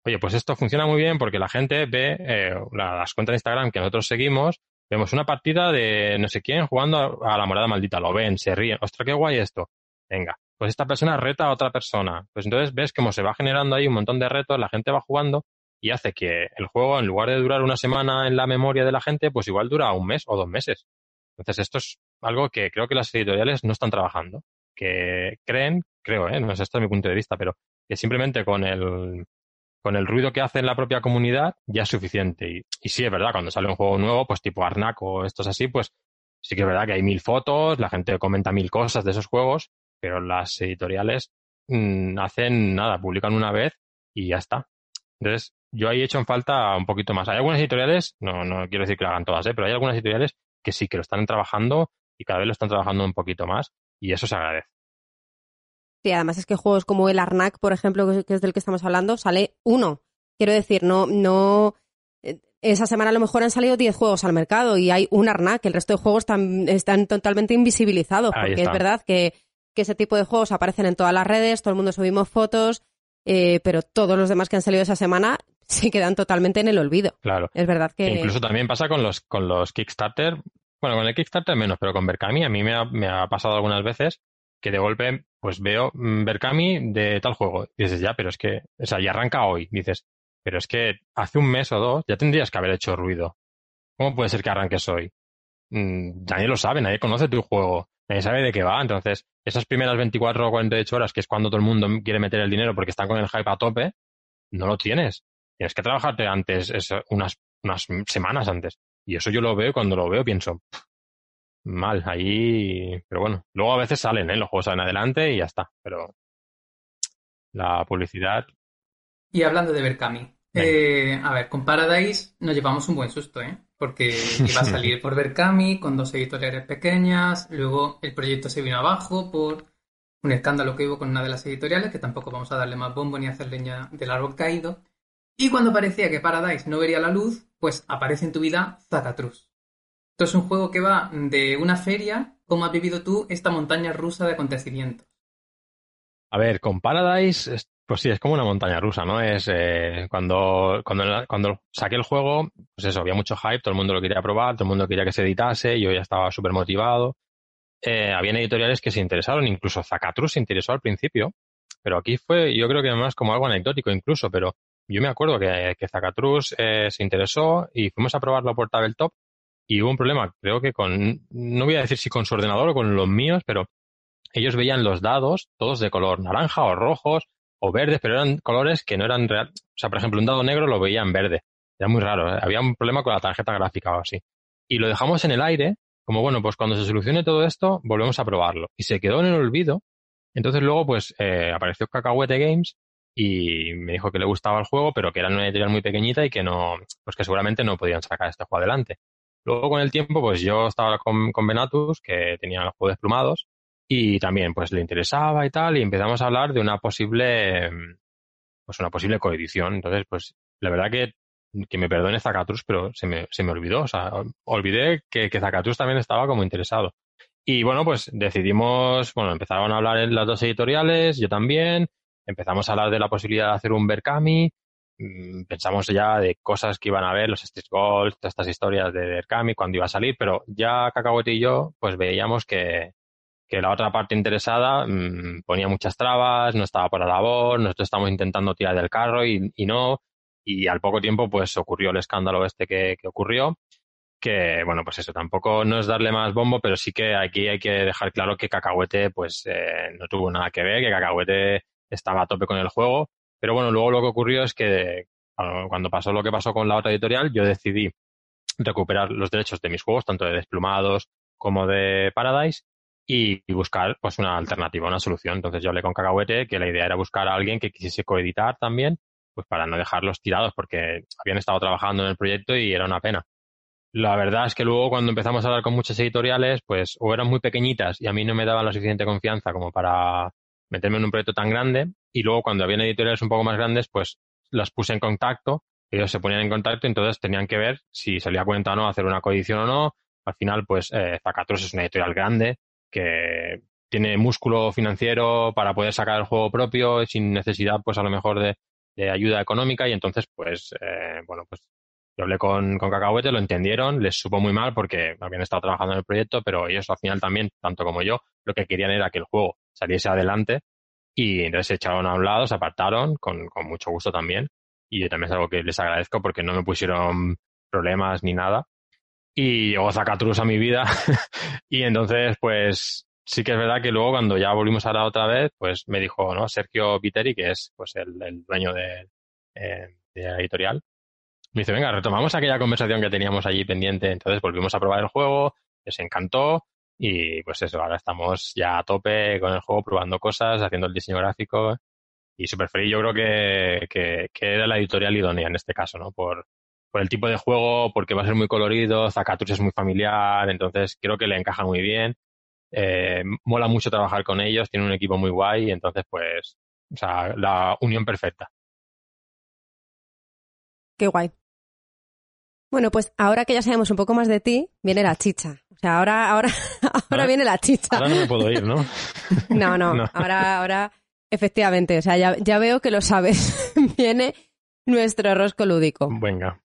Oye, pues esto funciona muy bien porque la gente ve eh, la- las cuentas de Instagram que nosotros seguimos, vemos una partida de no sé quién jugando a, a la morada maldita, lo ven, se ríen, ostras, qué guay esto. Venga, pues esta persona reta a otra persona. Pues entonces ves cómo se va generando ahí un montón de retos, la gente va jugando y hace que el juego, en lugar de durar una semana en la memoria de la gente, pues igual dura un mes o dos meses. Entonces esto es algo que creo que las editoriales no están trabajando, que creen, creo, ¿eh? no sé, esto es mi punto de vista, pero que simplemente con el, con el ruido que hace en la propia comunidad ya es suficiente. Y, y sí, es verdad, cuando sale un juego nuevo, pues tipo Arnak o estos así, pues sí que es verdad que hay mil fotos, la gente comenta mil cosas de esos juegos, pero las editoriales mm, hacen nada, publican una vez y ya está. Entonces, yo ahí he hecho en falta un poquito más. Hay algunas editoriales, no, no quiero decir que lo hagan todas, ¿eh? pero hay algunas editoriales que sí que lo están trabajando y cada vez lo están trabajando un poquito más y eso se agradece. Sí, además es que juegos como el Arnak, por ejemplo, que es del que estamos hablando, sale uno. Quiero decir, no, no. eh, Esa semana a lo mejor han salido 10 juegos al mercado y hay un Arnak. El resto de juegos están, están totalmente invisibilizados. Ahí Porque está. es verdad que, que ese tipo de juegos aparecen en todas las redes, todo el mundo subimos fotos, eh, pero todos los demás que han salido esa semana [laughs] se quedan totalmente en el olvido. Claro. Es verdad que. Que incluso también pasa con los, con los Kickstarter. Bueno, con el Kickstarter menos, pero con Berkami a mí me ha, me ha pasado algunas veces que de golpe pues veo mm, Berkami de tal juego. Y dices, ya, pero es que, o sea, ya arranca hoy. Dices, pero es que hace un mes o dos ya tendrías que haber hecho ruido. ¿Cómo puede ser que arranques hoy? Mm, nadie lo sabe, nadie conoce tu juego, nadie sabe de qué va. Entonces, esas primeras 24 o 48 horas, que es cuando todo el mundo quiere meter el dinero porque están con el hype a tope, no lo tienes. Tienes que trabajarte antes, unas, unas semanas antes. Y eso yo lo veo y cuando lo veo pienso, "Pff, mal, ahí. Pero bueno, luego a veces salen, ¿eh? Los juegos salen adelante y ya está. Pero la publicidad, Y hablando de Berkami, eh, a ver, con Paradise nos llevamos un buen susto, ¿eh? Porque [laughs] iba a salir por Berkami con dos editoriales pequeñas, luego el proyecto se vino abajo por un escándalo que hubo con una de las editoriales, que tampoco vamos a darle más bombo ni hacer leña del árbol caído. Y cuando parecía que Paradise no vería la luz, pues aparece en tu vida Zacatrus. Esto es un juego que va de una feria, cómo has vivido tú esta montaña rusa de acontecimientos. A ver, con Paradise, pues sí, es como una montaña rusa, ¿no? Es eh, cuando, cuando, cuando saqué el juego, pues eso, había mucho hype, todo el mundo lo quería probar, todo el mundo quería que se editase, yo ya estaba súper motivado. Eh, habían editoriales que se interesaron, incluso Zacatrus se interesó al principio, pero aquí fue, yo creo que más como algo anecdótico incluso, pero yo me acuerdo que, que Zacatrus eh, se interesó y fuimos a probarlo por Tabletop y hubo un problema, creo que con, no voy a decir si con su ordenador o con los míos, pero ellos veían los dados todos de color naranja o rojos o verdes, pero eran colores que no eran real. O sea, por ejemplo, un dado negro lo veían verde. Era muy raro. ¿eh? Había un problema con la tarjeta gráfica o así. Y lo dejamos en el aire, como bueno, pues cuando se solucione todo esto, volvemos a probarlo. Y se quedó en el olvido. Entonces luego, pues, eh, apareció Cacahuete Games y me dijo que le gustaba el juego, pero que era una editorial muy pequeñita y que no, pues que seguramente no podían sacar este juego adelante. Luego con el tiempo, pues yo estaba con, con Benatus, que tenía los juegos desplumados, y también pues le interesaba y tal, y empezamos a hablar de una posible, mm, pues una posible coedición. Entonces, pues la verdad que, que me perdone Zacatrus, pero se me, se me olvidó, o sea, ol- olvidé que, que Zacatrus también estaba como interesado. Y bueno, pues decidimos, bueno, empezaron a hablar en las dos editoriales, yo también, empezamos a hablar de la posibilidad de hacer un Berkami, mm, pensamos ya de cosas que iban a ver, los Stitch Gold, todas estas historias de Berkami, cuando iba a salir, pero ya Cacahuete y yo, pues veíamos que, que la otra parte interesada mm, ponía muchas trabas, no estaba por la labor, nosotros estamos intentando tirar del carro y, no, y al poco tiempo pues ocurrió el escándalo este que, que ocurrió que, bueno, pues eso, tampoco no es darle más bombo, pero sí que aquí hay que dejar claro que Cacahuete, pues, eh, no tuvo nada que ver, que Cacahuete estaba a tope con el juego. Pero bueno, luego lo que ocurrió es que cuando pasó lo que pasó con la otra editorial, yo decidí recuperar los derechos de mis juegos, tanto de Desplumados como de Paradise, y, buscar pues una alternativa, una solución. Entonces yo hablé con Cacahuete que la idea era buscar a alguien que quisiese coeditar también, pues para no dejarlos tirados, porque habían estado trabajando en el proyecto y era una pena. La verdad es que luego cuando empezamos a hablar con muchas editoriales, pues o eran muy pequeñitas y a mí no me daban la suficiente confianza como para meterme en un proyecto tan grande, y luego cuando habían editoriales un poco más grandes, pues las puse en contacto, ellos se ponían en contacto entonces tenían que ver si salía cuenta o no hacer una coedición o no. Al final, pues eh, es una editorial grande que tiene músculo financiero para poder sacar el juego propio sin necesidad, pues a lo mejor de, ayuda económica y entonces, pues, eh, bueno, pues yo hablé con, con Cacahuete, lo entendieron, les supo muy mal porque habían estado trabajando en el proyecto, pero ellos al final también, tanto como yo, lo que querían era que el juego saliese adelante y entonces se echaron a un lado, se apartaron con, con mucho gusto también. Y yo también es algo que les agradezco porque no me pusieron problemas ni nada. Y llegó Zacatrus a mi vida [laughs] y entonces pues sí que es verdad que luego cuando ya volvimos a la otra vez, pues me dijo, ¿no? Sergio Viteri, que es pues el, dueño de, eh, de la editorial, me dice, venga, retomamos aquella conversación que teníamos allí pendiente. Entonces volvimos a probar el juego, les encantó y pues eso, ahora estamos ya a tope con el juego, probando cosas, haciendo el diseño gráfico y súper feliz. Yo creo que, que, que, era la editorial idónea en este caso, ¿no? Por, por el tipo de juego, porque va a ser muy colorido, Zacatrus es muy familiar, entonces creo que le encaja muy bien. Eh, mola mucho trabajar con ellos, tiene un equipo muy guay, entonces pues, o sea, la unión perfecta. Qué guay. Bueno, pues ahora que ya sabemos un poco más de ti, viene la chicha. O sea, ahora, ahora, [laughs] ahora, viene la chicha. Ahora no me puedo ir, ¿no? [laughs] no, no, no, Ahora, ahora, efectivamente, o sea, ya, ya veo que lo sabes. [laughs] viene nuestro rosco lúdico. Venga.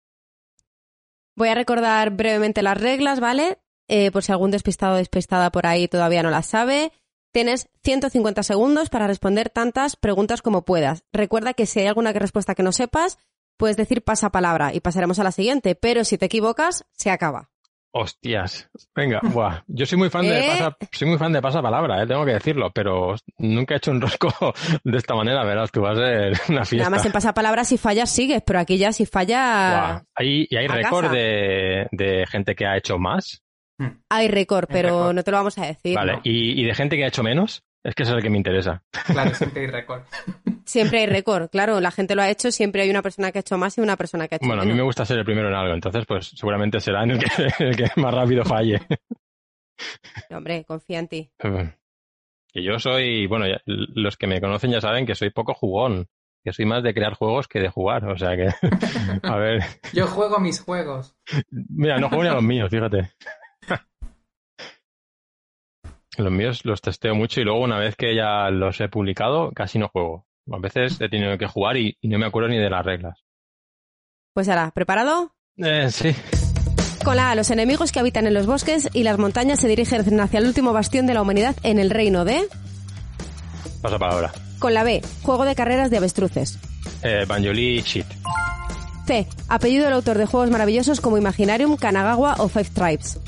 Voy a recordar brevemente las reglas, ¿vale? Eh, por si algún despistado o despistada por ahí todavía no las sabe. Tienes 150 segundos para responder tantas preguntas como puedas. Recuerda que si hay alguna respuesta que no sepas, puedes decir pasapalabra y pasaremos a la siguiente, pero si te equivocas, se acaba. Hostias. Venga, buah. Yo soy muy fan de ¿Eh? pasa, soy muy fan de pasapalabra, ¿eh? tengo que decirlo, pero nunca he hecho un rosco [laughs] de esta manera, verás, tú vas a ser [laughs] una fiesta. Nada más en pasapalabra si fallas sigues, pero aquí ya si falla ¿Hay, ¿Y hay récord de, de, gente que ha hecho más? Hay récord, pero no te lo vamos a decir. Vale, no. ¿Y, ¿Y, de gente que ha hecho menos? Es que eso es el que me interesa. Claro, siempre hay récord. [laughs] Siempre hay récord, claro. La gente lo ha hecho, siempre hay una persona que ha hecho más y una persona que ha hecho Bueno, menos. a mí me gusta ser el primero en algo, entonces pues seguramente será en el que, [laughs] el que más rápido falle. [laughs] Hombre, confía en ti. Que yo soy, bueno, ya, los que me conocen ya saben que soy poco jugón. Que soy más de crear juegos que de jugar, o sea que, a ver. Yo juego mis juegos. Mira, no juego ni a los míos, fíjate. Los míos los testeo mucho y luego una vez que ya los he publicado casi no juego. A veces he tenido que jugar y, y no me acuerdo ni de las reglas. Pues ahora, ¿preparado? Eh, sí. Con la A, los enemigos que habitan en los bosques y las montañas se dirigen hacia el último bastión de la humanidad en el reino de... Pasa palabra. Con la B, juego de carreras de avestruces. Eh, Banjoli Shit. C, apellido del autor de juegos maravillosos como Imaginarium, Kanagawa o Five Tribes.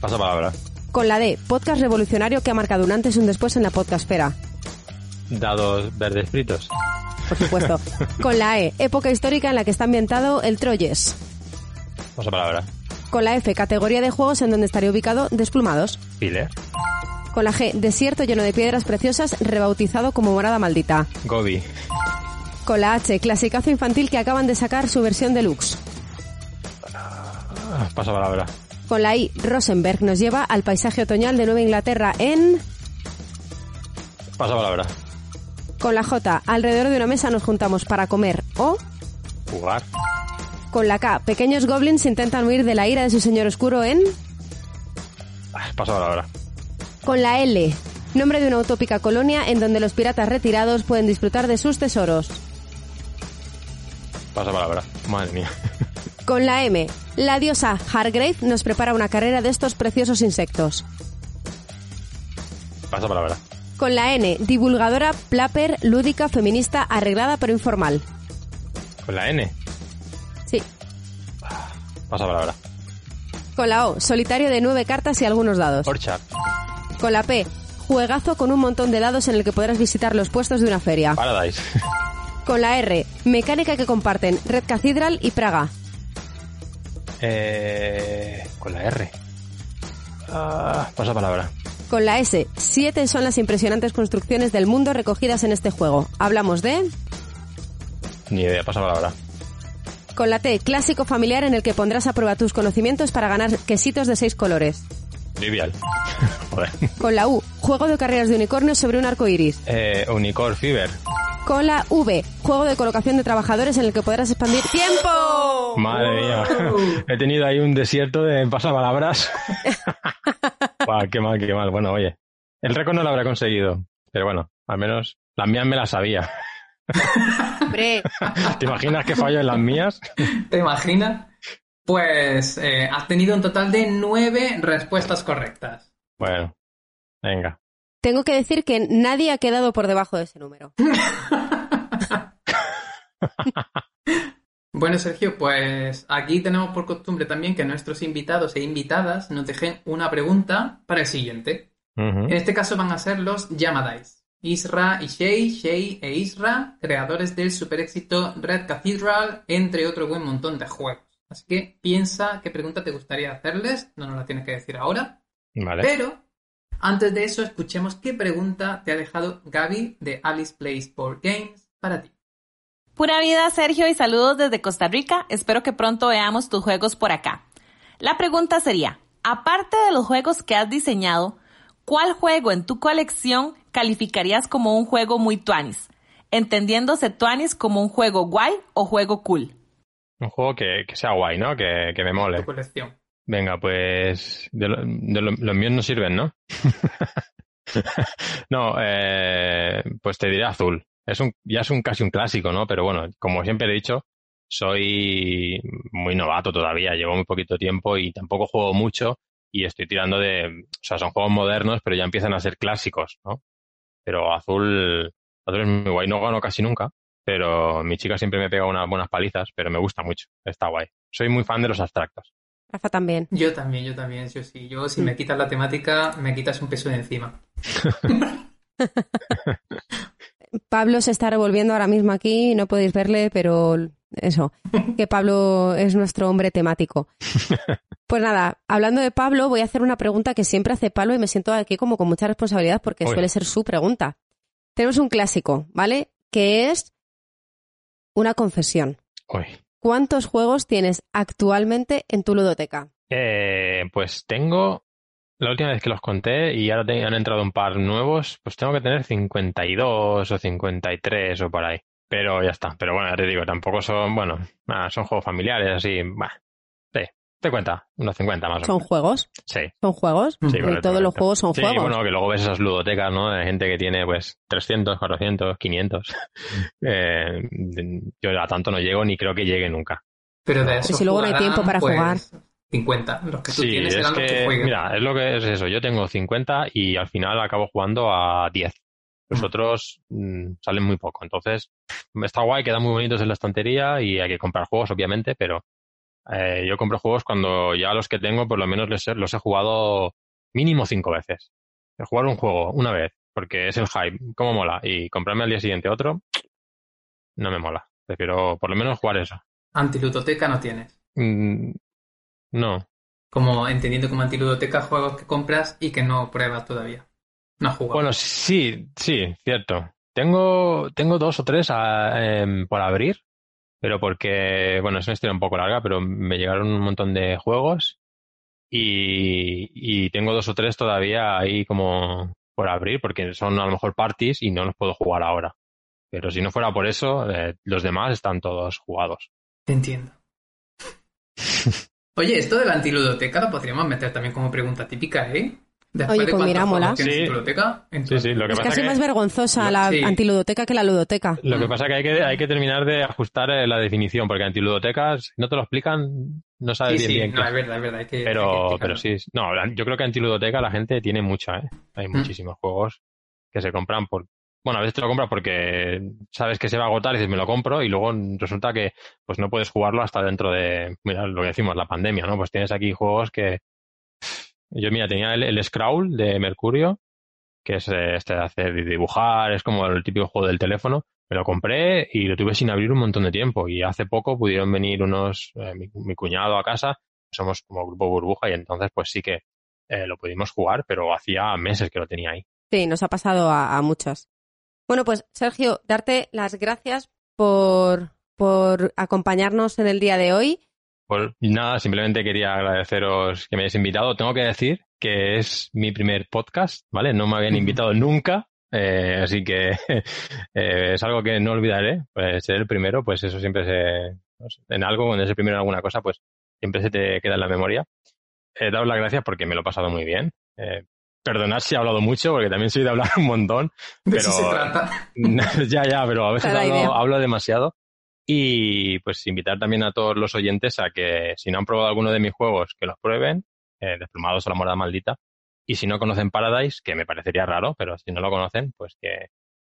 Pasa palabra. Con la D, podcast revolucionario que ha marcado un antes y un después en la podcastfera. Dados verdes fritos. Por supuesto. [laughs] Con la E, época histórica en la que está ambientado el Troyes. Pasa palabra. Con la F, categoría de juegos en donde estaría ubicado Desplumados. Filler. Con la G, desierto lleno de piedras preciosas rebautizado como Morada Maldita. Gobi. Con la H, clasicazo infantil que acaban de sacar su versión deluxe. Pasa palabra. Con la I, Rosenberg nos lleva al paisaje otoñal de Nueva Inglaterra en... Pasa palabra. Con la J, alrededor de una mesa nos juntamos para comer o... Jugar. Con la K, pequeños goblins intentan huir de la ira de su señor oscuro en... Pasa palabra. Con la L, Nombre de una utópica colonia en donde los piratas retirados pueden disfrutar de sus tesoros. Pasa palabra. Madre mía. [laughs] Con la M, la diosa Hargrave nos prepara una carrera de estos preciosos insectos. Pasa palabra. Con la N, divulgadora, plapper, lúdica, feminista, arreglada pero informal. Con la N. Sí. Pasa palabra. Con la O, solitario de nueve cartas y algunos dados. Orchard. Con la P, juegazo con un montón de dados en el que podrás visitar los puestos de una feria. Paradise. Con la R, mecánica que comparten Red Cathedral y Praga. Eh, con la R. Ah, pasa palabra. Con la S, siete son las impresionantes construcciones del mundo recogidas en este juego. Hablamos de... Ni idea, pasa palabra. Con la T, clásico familiar en el que pondrás a prueba tus conocimientos para ganar quesitos de seis colores. Trivial. [laughs] Joder. Con la U, juego de carreras de unicornios sobre un arco iris. Eh, Unicorn Fever. Con la V, juego de colocación de trabajadores en el que podrás expandir tiempo. Madre mía. [laughs] He tenido ahí un desierto de pasapalabras. [laughs] Guau, qué mal, qué mal. Bueno, oye. El récord no lo habrá conseguido. Pero bueno, al menos las mías me las sabía. [laughs] Hombre, ¿Te imaginas que fallo en las mías? ¿Te imaginas? Pues eh, has tenido un total de nueve respuestas correctas. Bueno, venga. Tengo que decir que nadie ha quedado por debajo de ese número. [laughs] Bueno, Sergio, pues aquí tenemos por costumbre también que nuestros invitados e invitadas nos dejen una pregunta para el siguiente. En este caso van a ser los Yamadais. Isra y Shay, Shay e Isra, creadores del super éxito Red Cathedral, entre otro buen montón de juegos. Así que piensa qué pregunta te gustaría hacerles, no nos la tienes que decir ahora. Vale. Pero antes de eso, escuchemos qué pregunta te ha dejado Gaby de Alice Plays Board Games para ti. Pura vida, Sergio, y saludos desde Costa Rica. Espero que pronto veamos tus juegos por acá. La pregunta sería, aparte de los juegos que has diseñado, ¿cuál juego en tu colección calificarías como un juego muy tuanis? Entendiéndose tuanis como un juego guay o juego cool. Un juego que, que sea guay, ¿no? Que, que me mole. Tu colección. Venga, pues de, lo- los míos no sirven, ¿no? [laughs] no, eh, pues te diré azul. Es un, ya es un casi un clásico, ¿no? Pero bueno, como siempre he dicho, soy muy novato todavía, llevo muy poquito tiempo y tampoco juego mucho y estoy tirando de, o sea, son juegos modernos, pero ya empiezan a ser clásicos, ¿no? Pero azul, azul es muy guay, no gano casi nunca, pero mi chica siempre me pega unas buenas palizas, pero me gusta mucho, está guay. Soy muy fan de los abstractos. Rafa también. Yo también, yo también, yo sí. Yo, si me quitas la temática, me quitas un peso de encima. [laughs] Pablo se está revolviendo ahora mismo aquí, no podéis verle, pero eso, que Pablo es nuestro hombre temático. [laughs] Pues nada, hablando de Pablo, voy a hacer una pregunta que siempre hace Pablo y me siento aquí como con mucha responsabilidad porque suele ser su pregunta. Tenemos un clásico, ¿vale? Que es una confesión. Uy. ¿Cuántos juegos tienes actualmente en tu ludoteca? Eh, pues tengo, la última vez que los conté y ahora han entrado un par nuevos, pues tengo que tener 52 o 53 o por ahí. Pero ya está. Pero bueno, ya te digo, tampoco son, bueno, son juegos familiares, así, bah, sí, te cuenta, unos 50 más o ¿Son menos. juegos? Sí. ¿Son juegos? Sí, correcto, todos los juegos son sí, juegos. bueno, que luego ves esas ludotecas, ¿no? De gente que tiene, pues, 300, 400, 500. Eh, yo a tanto no llego ni creo que llegue nunca. Pero de eso si luego no hay tiempo para jugar. 50. Los que tú Sí, tienes es eran los que que, juegan. mira, es lo que es eso. Yo tengo 50 y al final acabo jugando a 10. Los otros mm, salen muy poco. Entonces, está guay, quedan muy bonitos en la estantería y hay que comprar juegos, obviamente, pero eh, yo compro juegos cuando ya los que tengo, por lo menos los he, los he jugado mínimo cinco veces. He jugado un juego una vez, porque es el hype, cómo mola, y comprarme al día siguiente otro, no me mola. Prefiero por lo menos jugar eso. Antiludoteca no tienes. Mm, no, Como entendiendo como antiludoteca juegos que compras y que no pruebas todavía. No has jugado. Bueno, sí, sí, cierto. Tengo, tengo dos o tres a- em, por abrir, pero porque, bueno, es una historia un poco larga, pero me llegaron un montón de juegos y, y tengo dos o tres todavía ahí como por abrir, porque son a lo mejor parties y no los puedo jugar ahora. Pero si no fuera por eso, eh, los demás están todos jugados. Te entiendo. [laughs] Oye, esto de la antiludoteca lo podríamos meter también como pregunta típica, ¿eh? Después Oye, de pues cuántos mira, mola. Sí. en Sí, sí, lo que Es pasa casi que... más vergonzosa la Sí. antiludoteca que la ludoteca. Lo que pasa es que hay que, hay que terminar de ajustar eh, la definición, porque antiludotecas, si no te lo explican, no sabes Sí, bien sí, bien no, qué es verdad, es verdad. Hay que, hay que Pero, pero sí, no, la- yo creo que antiludoteca la gente tiene mucha, ¿eh? Hay Mm. muchísimos juegos que se compran por... Bueno, a veces te lo compras porque sabes que se va a agotar y dices, me lo compro, y luego resulta que pues no puedes jugarlo hasta dentro de, mira, lo que decimos, la pandemia, ¿no? Pues tienes aquí juegos que... Yo, mira, tenía el, el Scrawl de Mercurio, que es eh, este de hacer y dibujar, es como el típico juego del teléfono. Me lo compré y lo tuve sin abrir un montón de tiempo. Y hace poco pudieron venir unos, eh, mi, cuñado a casa, somos como grupo burbuja, y entonces pues sí que eh, lo pudimos jugar, pero hacía meses que lo tenía ahí. Sí, nos ha pasado a, a muchos. Bueno, pues Sergio, darte las gracias por, por acompañarnos en el día de hoy. Pues nada, simplemente quería agradeceros que me hayáis invitado. Tengo que decir que es mi primer podcast, ¿vale? No me habían invitado nunca, eh, así que [laughs] eh, es algo que no olvidaré. Pues ser el primero, pues eso siempre se... no sé, en algo, cuando es el primero en alguna cosa, pues siempre se te queda en la memoria. Eh, daros las gracias porque me lo he pasado muy bien. Eh, perdonad si he hablado mucho, porque también soy de hablar [laughs] un montón. De eso se trata. [laughs] ya, ya, pero a veces hablo, hablo demasiado. Y pues invitar también a todos los oyentes a que si no han probado alguno de mis juegos, que los prueben, eh, Desplumados o la morada maldita. Y si no conocen Paradise, que me parecería raro, pero si no lo conocen, pues que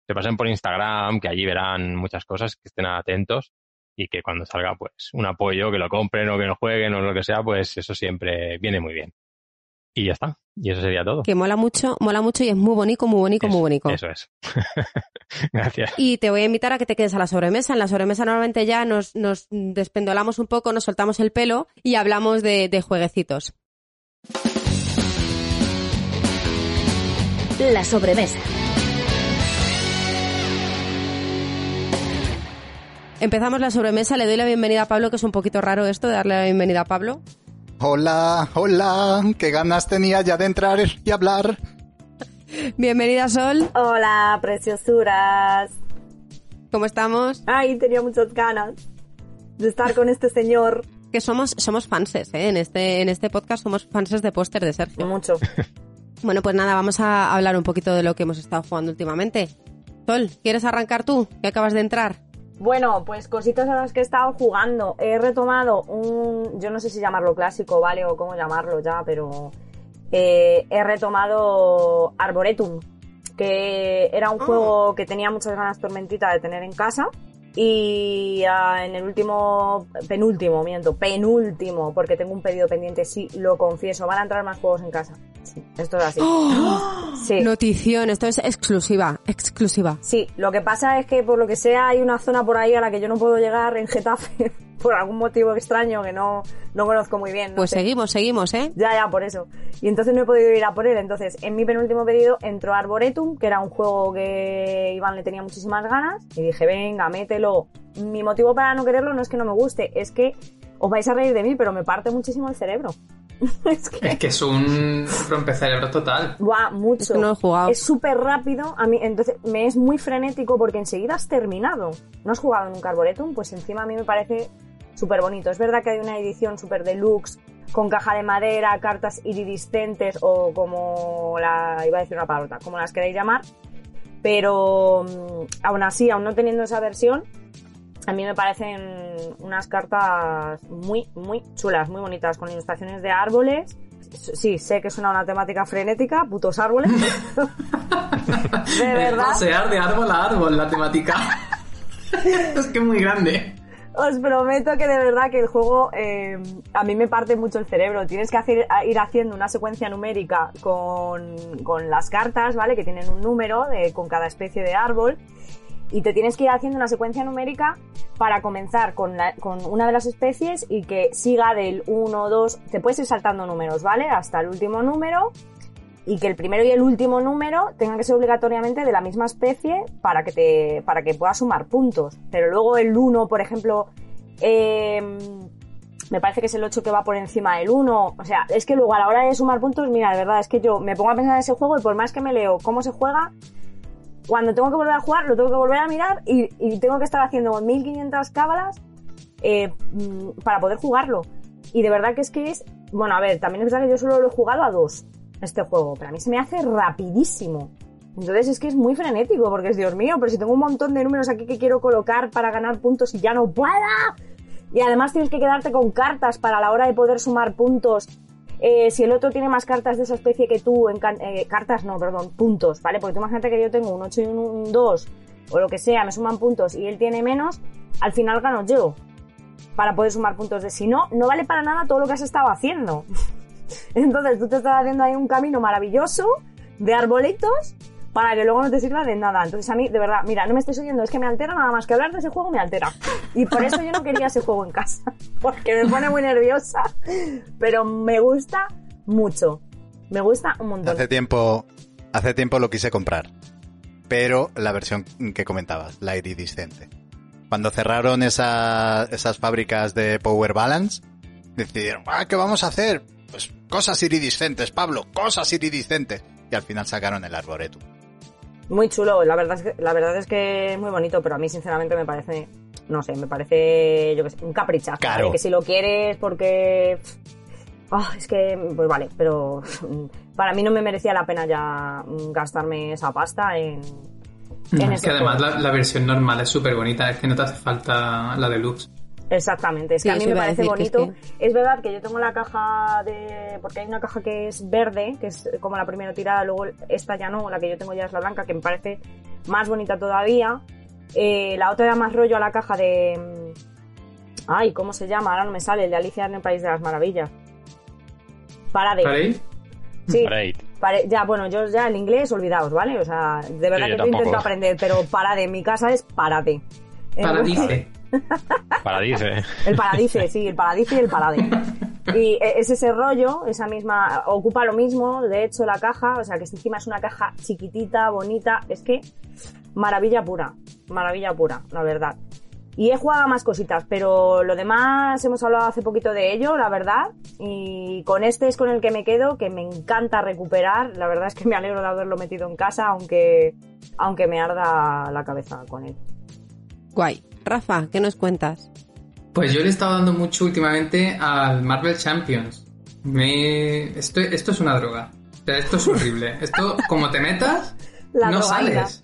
se pasen por Instagram, que allí verán muchas cosas, que estén atentos y que cuando salga pues un apoyo, que lo compren o que lo jueguen o lo que sea, pues eso siempre viene muy bien. Y ya está. Y eso sería todo. Que mola mucho, mola mucho y es muy bonito, muy bonito, muy bonito. Eso es. [laughs] Gracias. Y te voy a invitar a que te quedes a la sobremesa. En la sobremesa normalmente ya nos, nos despendolamos un poco, nos soltamos el pelo y hablamos de, de jueguecitos. La sobremesa. Empezamos la sobremesa, le doy la bienvenida a Pablo, que es un poquito raro esto de darle la bienvenida a Pablo. Hola, hola, qué ganas tenía ya de entrar y hablar. Bienvenida Sol, Hola, preciosuras. ¿cómo estamos? Ay, tenía muchas ganas de estar con este señor. [laughs] Que somos, somos fanses, ¿eh? En este, en este podcast somos fanses de póster de Sergio. Mucho. [laughs] Bueno, pues nada, vamos a hablar un poquito de lo que hemos estado jugando últimamente. Sol, ¿quieres arrancar tú? Que acabas de entrar. Bueno, pues cositas a las que he estado jugando. He retomado un, yo no sé si llamarlo clásico, ¿vale? O cómo llamarlo ya, pero eh, he retomado Arboretum, que era un juego que tenía muchas ganas Tormentita de tener en casa. Y ah, en el último, penúltimo, miento, penúltimo, porque tengo un pedido pendiente, sí, lo confieso, van a entrar más juegos en casa. Sí, esto es así. Sí. Notición, esto es exclusiva, exclusiva. Sí, lo que pasa es que por lo que sea hay una zona por ahí a la que yo no puedo llegar en Getafe [laughs] por algún motivo extraño que no, no conozco muy bien. no Pues sé. seguimos, seguimos, ¿eh? Ya, ya, por eso. Y entonces no he podido ir a por él. Entonces, en mi penúltimo pedido entró Arboretum, que era un juego que Iván le tenía muchísimas ganas. Y dije, venga, mételo. Mi motivo para no quererlo no es que no me guste, es que os vais a reír de mí, pero me parte muchísimo el cerebro. [laughs] es que Es que es un rompecerebro total. Va mucho. Es que no he jugado. Es súper rápido. A mí, entonces, me es muy frenético porque enseguida has terminado. ¿No has jugado en un Carboretum? Pues encima a mí me parece súper bonito. Es verdad que hay una edición súper deluxe con caja de madera, cartas iridiscentes o como la. iba a decir una palabra, como las queréis llamar. Pero mm, aún así, aún no teniendo esa versión, a mí me parecen unas cartas muy, muy chulas, muy bonitas, con ilustraciones de árboles. Sí, sé que suena una temática frenética, putos árboles. [laughs] de Es verdad. pasear de árbol a árbol la temática. [laughs] es que es muy grande. Os prometo que de verdad que el juego eh, a mí me parte mucho el cerebro. Tienes que hacer, ir haciendo una secuencia numérica con, con las cartas, ¿vale? Que tienen un número de, con cada especie de árbol. Y te tienes que ir haciendo una secuencia numérica para comenzar con, la- con una de las especies y que siga del 1, 2, te puedes ir saltando números, ¿vale? Hasta el último número y que el primero y el último número tengan que ser obligatoriamente de la misma especie para que te para que puedas sumar puntos pero luego el 1 por ejemplo eh, me parece que es el 8 que va por encima del 1 o sea es que luego a la hora de sumar puntos mira de verdad es que yo me pongo a pensar en ese juego y por más que me leo cómo se juega cuando tengo que volver a jugar lo tengo que volver a mirar y, tengo que estar haciendo 1500 cábalas eh, mm, para poder jugarlo y de verdad que es que es bueno a ver también es verdad que yo solo lo he jugado a dos este juego, pero a mí se me hace rapidísimo. Entonces es que es muy frenético, porque es Dios mío, pero si tengo un montón de números aquí que quiero colocar para ganar puntos y ya no pueda. Y además tienes que quedarte con cartas para la hora de poder sumar puntos. Eh, si el otro tiene más cartas de esa especie que tú, en eh, cartas no, perdón, puntos, ¿vale? Porque tú imagínate que yo tengo un 8 y un, un 2, o lo que sea, me suman puntos y él tiene menos, al final gano yo. Para poder sumar puntos de si no, no vale para nada todo lo que has estado haciendo. [laughs] Entonces tú te estás haciendo ahí un camino maravilloso de arbolitos para que luego no te sirva de nada. Entonces a mí, de verdad, mira, no me estés oyendo, es que me altera nada más que hablar de ese juego, me altera. Y por eso yo no quería ese juego en casa, [laughs] porque me pone muy nerviosa, pero me gusta mucho. Me gusta un montón. Hace tiempo, hace tiempo lo quise comprar, pero la versión que comentabas, la iridiscente. Cuando cerraron esa- esas fábricas de Power Balance, decidieron, ah, ¿qué vamos a hacer? Pues cosas iridiscentes, Pablo, cosas iridiscentes. Y al final sacaron el Arboretum. Muy chulo, la verdad, es que, la verdad es que es muy bonito, pero a mí sinceramente me parece, no sé, me parece, yo qué sé, un caprichazo. ¿vale? Que si lo quieres porque... Ah, es que, pues vale, pero [laughs] para mí no me merecía la pena ya gastarme esa pasta en... en es que además la, la versión normal es súper bonita, es que no te hace falta la deluxe. Exactamente, es Sí, que a mí me parece decir, que es bonito. Es, verdad que yo tengo la caja de. Porque hay una caja que es verde, que es como la primera tirada, luego esta ya no, la que yo tengo ya es la blanca, que me parece más bonita todavía. Eh, la otra era más rollo a la caja de. mm, Ay, ¿cómo se llama? Ahora no me sale, el de Alicia en el País de las Maravillas. Parade. ¿Parade? Sí. Parade. Pare- ya, bueno, yo ya el inglés, olvidaos, ¿vale? O sea, de verdad Sí, que yo intento aprender, pero parade, en mi casa es parade. Paradice. [laughs] Paradice. El paradice, sí, el paradice y el parade. [laughs] Y e- es ese rollo, esa misma, ocupa lo mismo, de hecho, la caja, o sea, que encima es una caja chiquitita, bonita, es que maravilla pura, maravilla pura, la verdad. Y he jugado a más cositas, pero lo demás hemos hablado hace poquito de ello, la verdad, y con este es con el que me quedo, que me encanta recuperar, la verdad es que me alegro de haberlo metido en casa, aunque, aunque me arda la cabeza con él. Guay. Rafa, ¿qué nos cuentas? Pues yo le he estado dando mucho últimamente al Marvel Champions. Me... Esto, esto es una droga. O sea, esto es horrible. [laughs] Esto, como te metas, La no sales.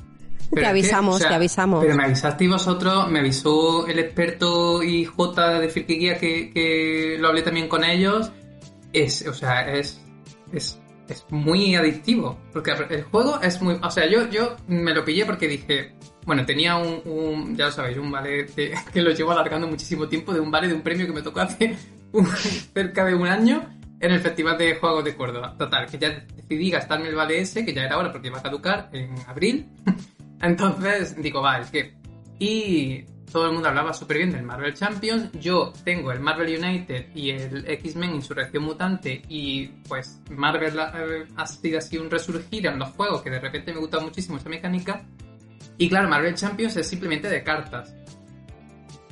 Te avisamos, te avisamos. Pero me avisasteis vosotros, me avisó el experto y J de Firquiquía que, que lo hablé también con ellos. Es, o sea, es, es, es muy adictivo. Porque el juego es muy. O sea, yo, yo me lo pillé porque dije. Bueno, tenía un, un- ya lo sabéis, un vale [laughs] que, lo llevo alargando muchísimo tiempo, de un vale de un premio que me tocó hace [laughs] cerca de un año en el Festival de Juegos de Córdoba. Total, que ya decidí gastarme el vale ese, que ya era hora porque iba a caducar en abril. [laughs] Entonces digo, va, es que... Y todo el mundo hablaba súper bien del Marvel Champions. Yo tengo el Marvel United y el X-Men Insurrección Mutante y pues Marvel eh, ha sido así un resurgir en los juegos que de repente me gusta muchísimo esa mecánica. Y claro, Marvel Champions es simplemente de cartas.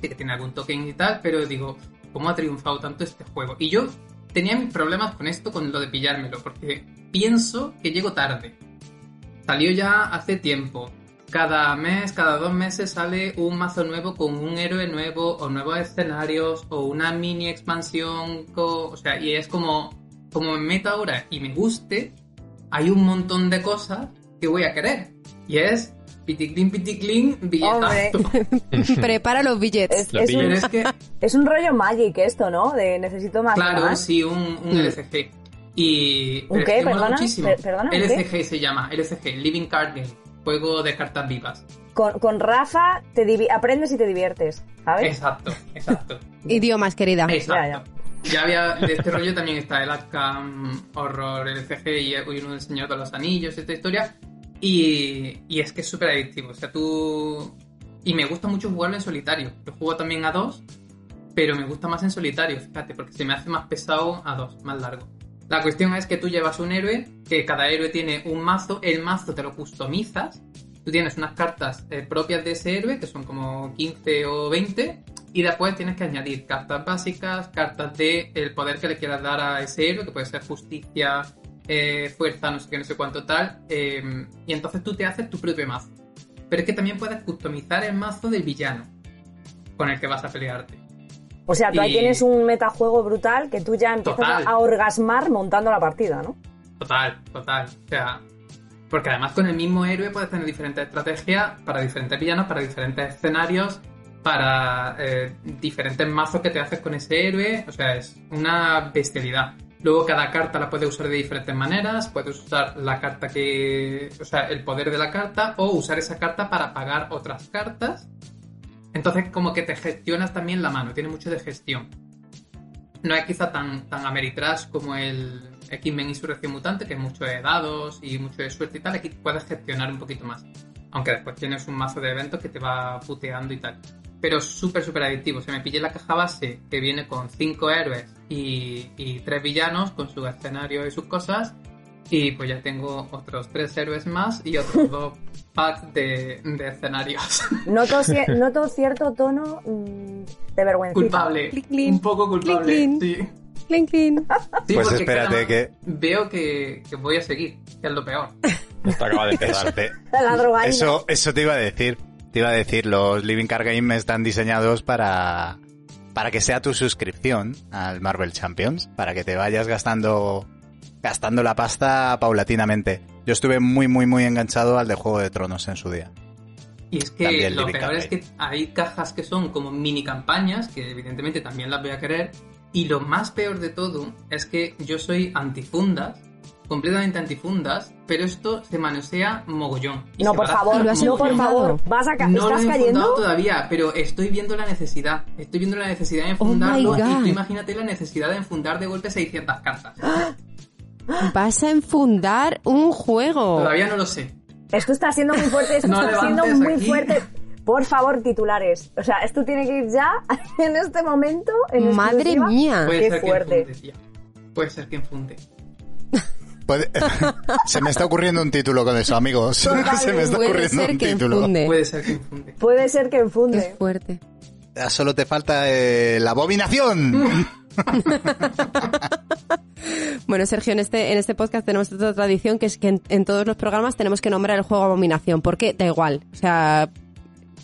Sí que tiene algún token y tal, pero digo, ¿cómo ha triunfado tanto este juego? Y yo tenía mis problemas con esto, con lo de pillármelo, porque pienso que llego tarde. Salió ya hace tiempo. Cada mes, cada dos meses sale un mazo nuevo con un héroe nuevo o nuevos escenarios o una mini expansión. o sea, y es como, como me meto ahora y me guste, hay un montón de cosas que voy a querer. Y es piticlin, piticlin, billetazo. [laughs] Prepara los billetes. Es, es un, es que, [laughs] es un rollo Magic esto, ¿no? De necesito más. claro, más. sí, un, un LCG. Y ¿Un pero es qué? Perdona, muchísimo. per- perdona, ¿un qué? LCG se llama, LCG, Living Card Game, juego de cartas vivas. Con, con Rafa te divi- aprendes y te diviertes, ¿sabes? Exacto, exacto. [laughs] Idiomas, querida. Exacto. Ya había, de este rollo también está el Arkham Horror LCG y y uno del Señor de los Anillos, esta historia. Y, y es que es súper adictivo. O sea, tú. Y me gusta mucho jugarlo en solitario. Yo juego también a dos, pero me gusta más en solitario, fíjate, porque se me hace más pesado a dos, más largo. La cuestión es que tú llevas un héroe, que cada héroe tiene un mazo, el mazo te lo customizas, tú tienes unas cartas eh, propias de ese héroe, que son como 15 o 20, y después tienes que añadir cartas básicas, cartas de el poder que le quieras dar a ese héroe, que puede ser justicia, eh, fuerza, no sé qué, no sé cuánto tal, eh, y entonces tú te haces tu propio mazo. Pero es que también puedes customizar el mazo del villano con el que vas a pelearte. O sea, tú ahí Y- tienes un metajuego brutal que tú ya empiezas Total. a, a orgasmar montando la partida, ¿no? Total, total. O sea, porque además con el mismo héroe puedes tener diferentes estrategias para diferentes villanos, para diferentes escenarios, para eh, diferentes mazos que te haces con ese héroe. O sea, es una bestialidad. Luego cada carta la puedes usar de diferentes maneras. Puedes usar la carta que... O sea, el poder de la carta o usar esa carta para pagar otras cartas. Entonces como que te gestionas también la mano. Tiene mucho de gestión. No es quizá tan, tan Ameritrash como el X-Men Insurrección Mutante, que es mucho de dados y mucho de suerte y tal. Aquí puedes gestionar un poquito más. Aunque después tienes un mazo de eventos que te va puteando y tal. Pero súper, súper adictivo. Se me pillé la caja base que viene con 5 héroes y, y 3 villanos con su escenario y sus cosas. Y pues ya tengo otros 3 héroes más y otros [laughs] 2 packs de, de escenarios. [laughs] Noto, cier- noto cierto tono mm, de vergüenza. Culpable. Un poco culpable. Clin, Sí. Sí, Pues espérate que- Veo que, que voy a seguir, que es lo peor. Esto acaba de [laughs] empezar. La drogaína. Eso, eso te iba a decir. Te iba a decir, los Living Card Game están diseñados para, para que sea tu suscripción al Marvel Champions, para que te vayas gastando, gastando la pasta paulatinamente. Yo estuve muy, muy, muy enganchado al de Juego de Tronos en su día. Y es que lo peor es que hay cajas que son como mini campañas, que evidentemente también las voy a querer. Y lo más peor de todo es que yo soy antifundas, completamente antifundas, pero esto se manosea mogollón. Y No, por favor, ¿Lo has no, por favor. ¿Vas a ca- No lo ¿Estás he cayendo? todavía, pero estoy viendo la necesidad. Estoy viendo la necesidad de Oh enfundarlo. y God. tú imagínate la necesidad de enfundar de golpe 600 cartas. Vas a enfundar un juego. Todavía no lo sé. Esto está siendo muy fuerte, esto [laughs] No está siendo muy aquí. fuerte. Por favor, titulares. O sea, esto tiene que ir ya [laughs] en este momento. En Madre mía. Puede Qué ser fuerte. que enfunde. Puede ser que enfunde. Puede- [laughs] Se me está ocurriendo un título con eso, amigos. [laughs] Se me está Puede ocurriendo ser un que título. Puede ser que enfunde. Puede ser que enfunde. fuerte. Ya solo te falta eh, la abominación. [laughs] Bueno, Sergio, en este, en este podcast tenemos otra tradición que es que en, en todos los programas tenemos que nombrar el juego Abominación. ¿Por qué? Da igual. O sea,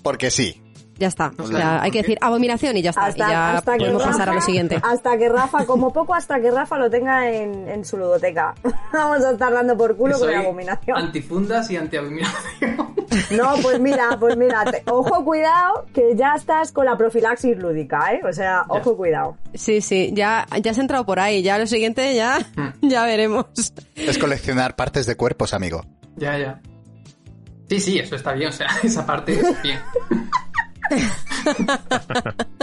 Porque sí. Ya está. No O sé, sea, ¿por hay que decir Abominación y ya está. Hasta, y ya hasta que podemos Rafa, pasar a lo siguiente. Hasta que Rafa, como poco, hasta que Rafa lo tenga en, en su ludoteca. [laughs] Vamos a estar dando por culo con la abominación. Antifundas y antiabominación. No, pues mira, pues mira, te- ojo cuidado, que ya estás con la profilaxis lúdica, ¿eh? O sea, ojo cuidado. Sí, sí, ya, ya has entrado por ahí. Ya lo siguiente, ya, ya veremos. Es coleccionar partes de cuerpos, amigo. ya, ya. Sí, sí, eso está bien. O sea, [laughs] esa parte es bien. [laughs]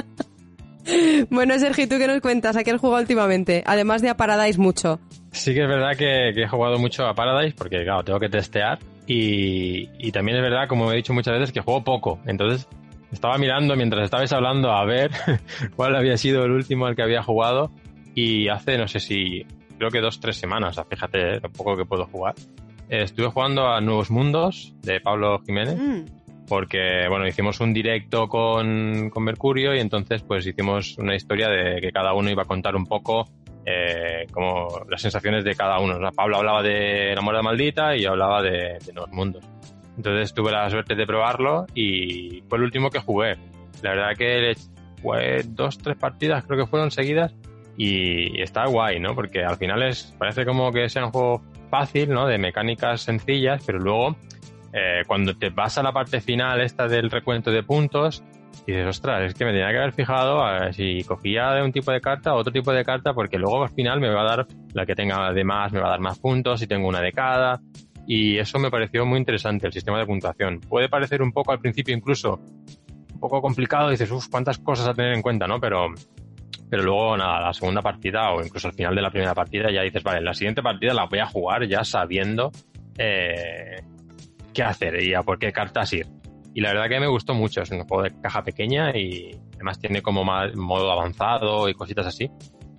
Bueno, Sergio, ¿tú qué nos cuentas? ¿A qué has jugado últimamente? Además de a Paradise mucho. Sí que es verdad que, que he jugado mucho a Paradise porque, claro, tengo que testear. Y, y también es verdad, como he dicho muchas veces, que juego poco. Entonces, estaba mirando mientras estabais hablando a ver [laughs] cuál había sido el último al que había jugado. Y hace, no sé si, creo que dos, tres semanas, o sea, fíjate lo poco que puedo jugar. Eh, estuve jugando a Nuevos Mundos de Pablo Jiménez Mm. Porque bueno hicimos un directo con, con Mercurio y entonces pues hicimos una historia de que cada uno iba a contar un poco eh, como las sensaciones de cada uno. O sea, Pablo hablaba de La Muerte Maldita y yo hablaba de, de Nuevos Mundos. Entonces tuve la suerte de probarlo y fue el último que jugué. La verdad que jugué dos, tres partidas, creo que fueron seguidas y está guay, ¿no? Porque al final es parece como que sea un juego fácil, ¿no? De mecánicas sencillas, pero luego eh, cuando te vas a la parte final esta del recuento de puntos, dices, ostras, es que me tenía que haber fijado a si cogía de un tipo de carta o otro tipo de carta, porque luego al final me va a dar la que tenga de más, me va a dar más puntos, si tengo una de cada. Y eso me pareció muy interesante, el sistema de puntuación. Puede parecer un poco al principio incluso un poco complicado, dices, uff, cuántas cosas a tener en cuenta, ¿no? Pero, pero luego, nada, la segunda partida o incluso al final de la primera partida ya dices, vale, la siguiente partida la voy a jugar ya sabiendo eh, qué hacer y a por qué cartas ir. Y la verdad que me gustó mucho, es un juego de caja pequeña y además tiene como modo avanzado y cositas así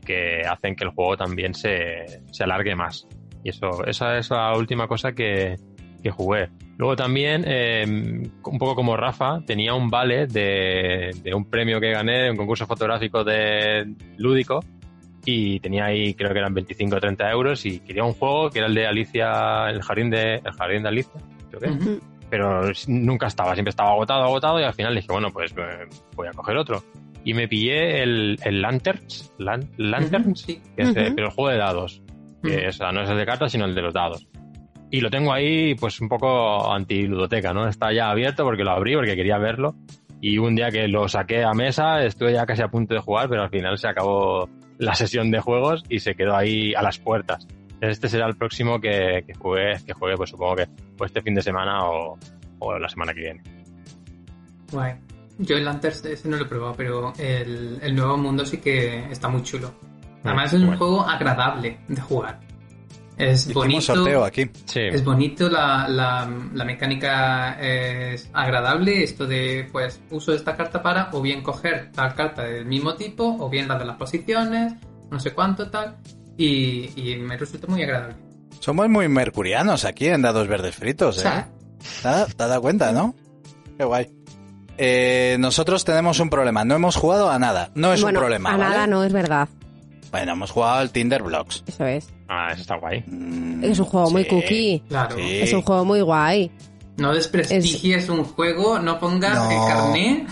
que hacen que el juego también se, se alargue más. Y eso, esa es la última cosa que, que jugué. Luego también, eh, un poco como Rafa, tenía un vale de, de un premio que gané un concurso fotográfico de lúdico y tenía ahí, creo que eran 25 o 30 euros y quería un juego que era el de Alicia, el jardín de, el jardín de Alicia, que. Ujú. Pero nunca estaba, siempre estaba agotado, agotado y al final dije, bueno, pues eh, voy a coger otro. Y me pillé el, el Lanterns, Lan- Lanterns, Sí. que es, Ujú. pero el juego de dados. que o sea, no es el de cartas, sino el de los dados. Y lo tengo ahí, pues un poco anti-ludoteca, ¿no? Está ya abierto porque lo abrí, porque quería verlo. Y un día que lo saqué a mesa, estuve ya casi a punto de jugar, pero al final se acabó la sesión de juegos y se quedó ahí a las puertas. Este será el próximo que, que juegue, que juegue, pues supongo que pues este fin de semana o, o la semana que viene. Guay. Yo el Lanterns ese no lo he probado, pero el, el nuevo mundo sí que está muy chulo. Además es un bueno. juego agradable de jugar. Es Hicimos bonito. sorteo aquí. Sí. Es bonito, la, la, la mecánica es agradable, esto de, pues, uso esta carta para o bien coger tal carta del mismo tipo, o bien la de las posiciones, no sé cuánto tal, y, y me resulta muy agradable. Somos muy mercurianos aquí en Dados Verdes Fritos, O ¿eh? sea, ¿Te has te has dado cuenta, no? Qué guay. Eh, nosotros tenemos un problema. No hemos jugado a nada. No es bueno, un problema. a ¿vale? nada no es verdad. Bueno, hemos jugado al Tinder Blocks. Eso es. Ah, eso está guay. Mm, Es un juego muy sí, cookie. claro. sí. Es un juego muy guay. No desprestigies un juego, no pongas No. el carné.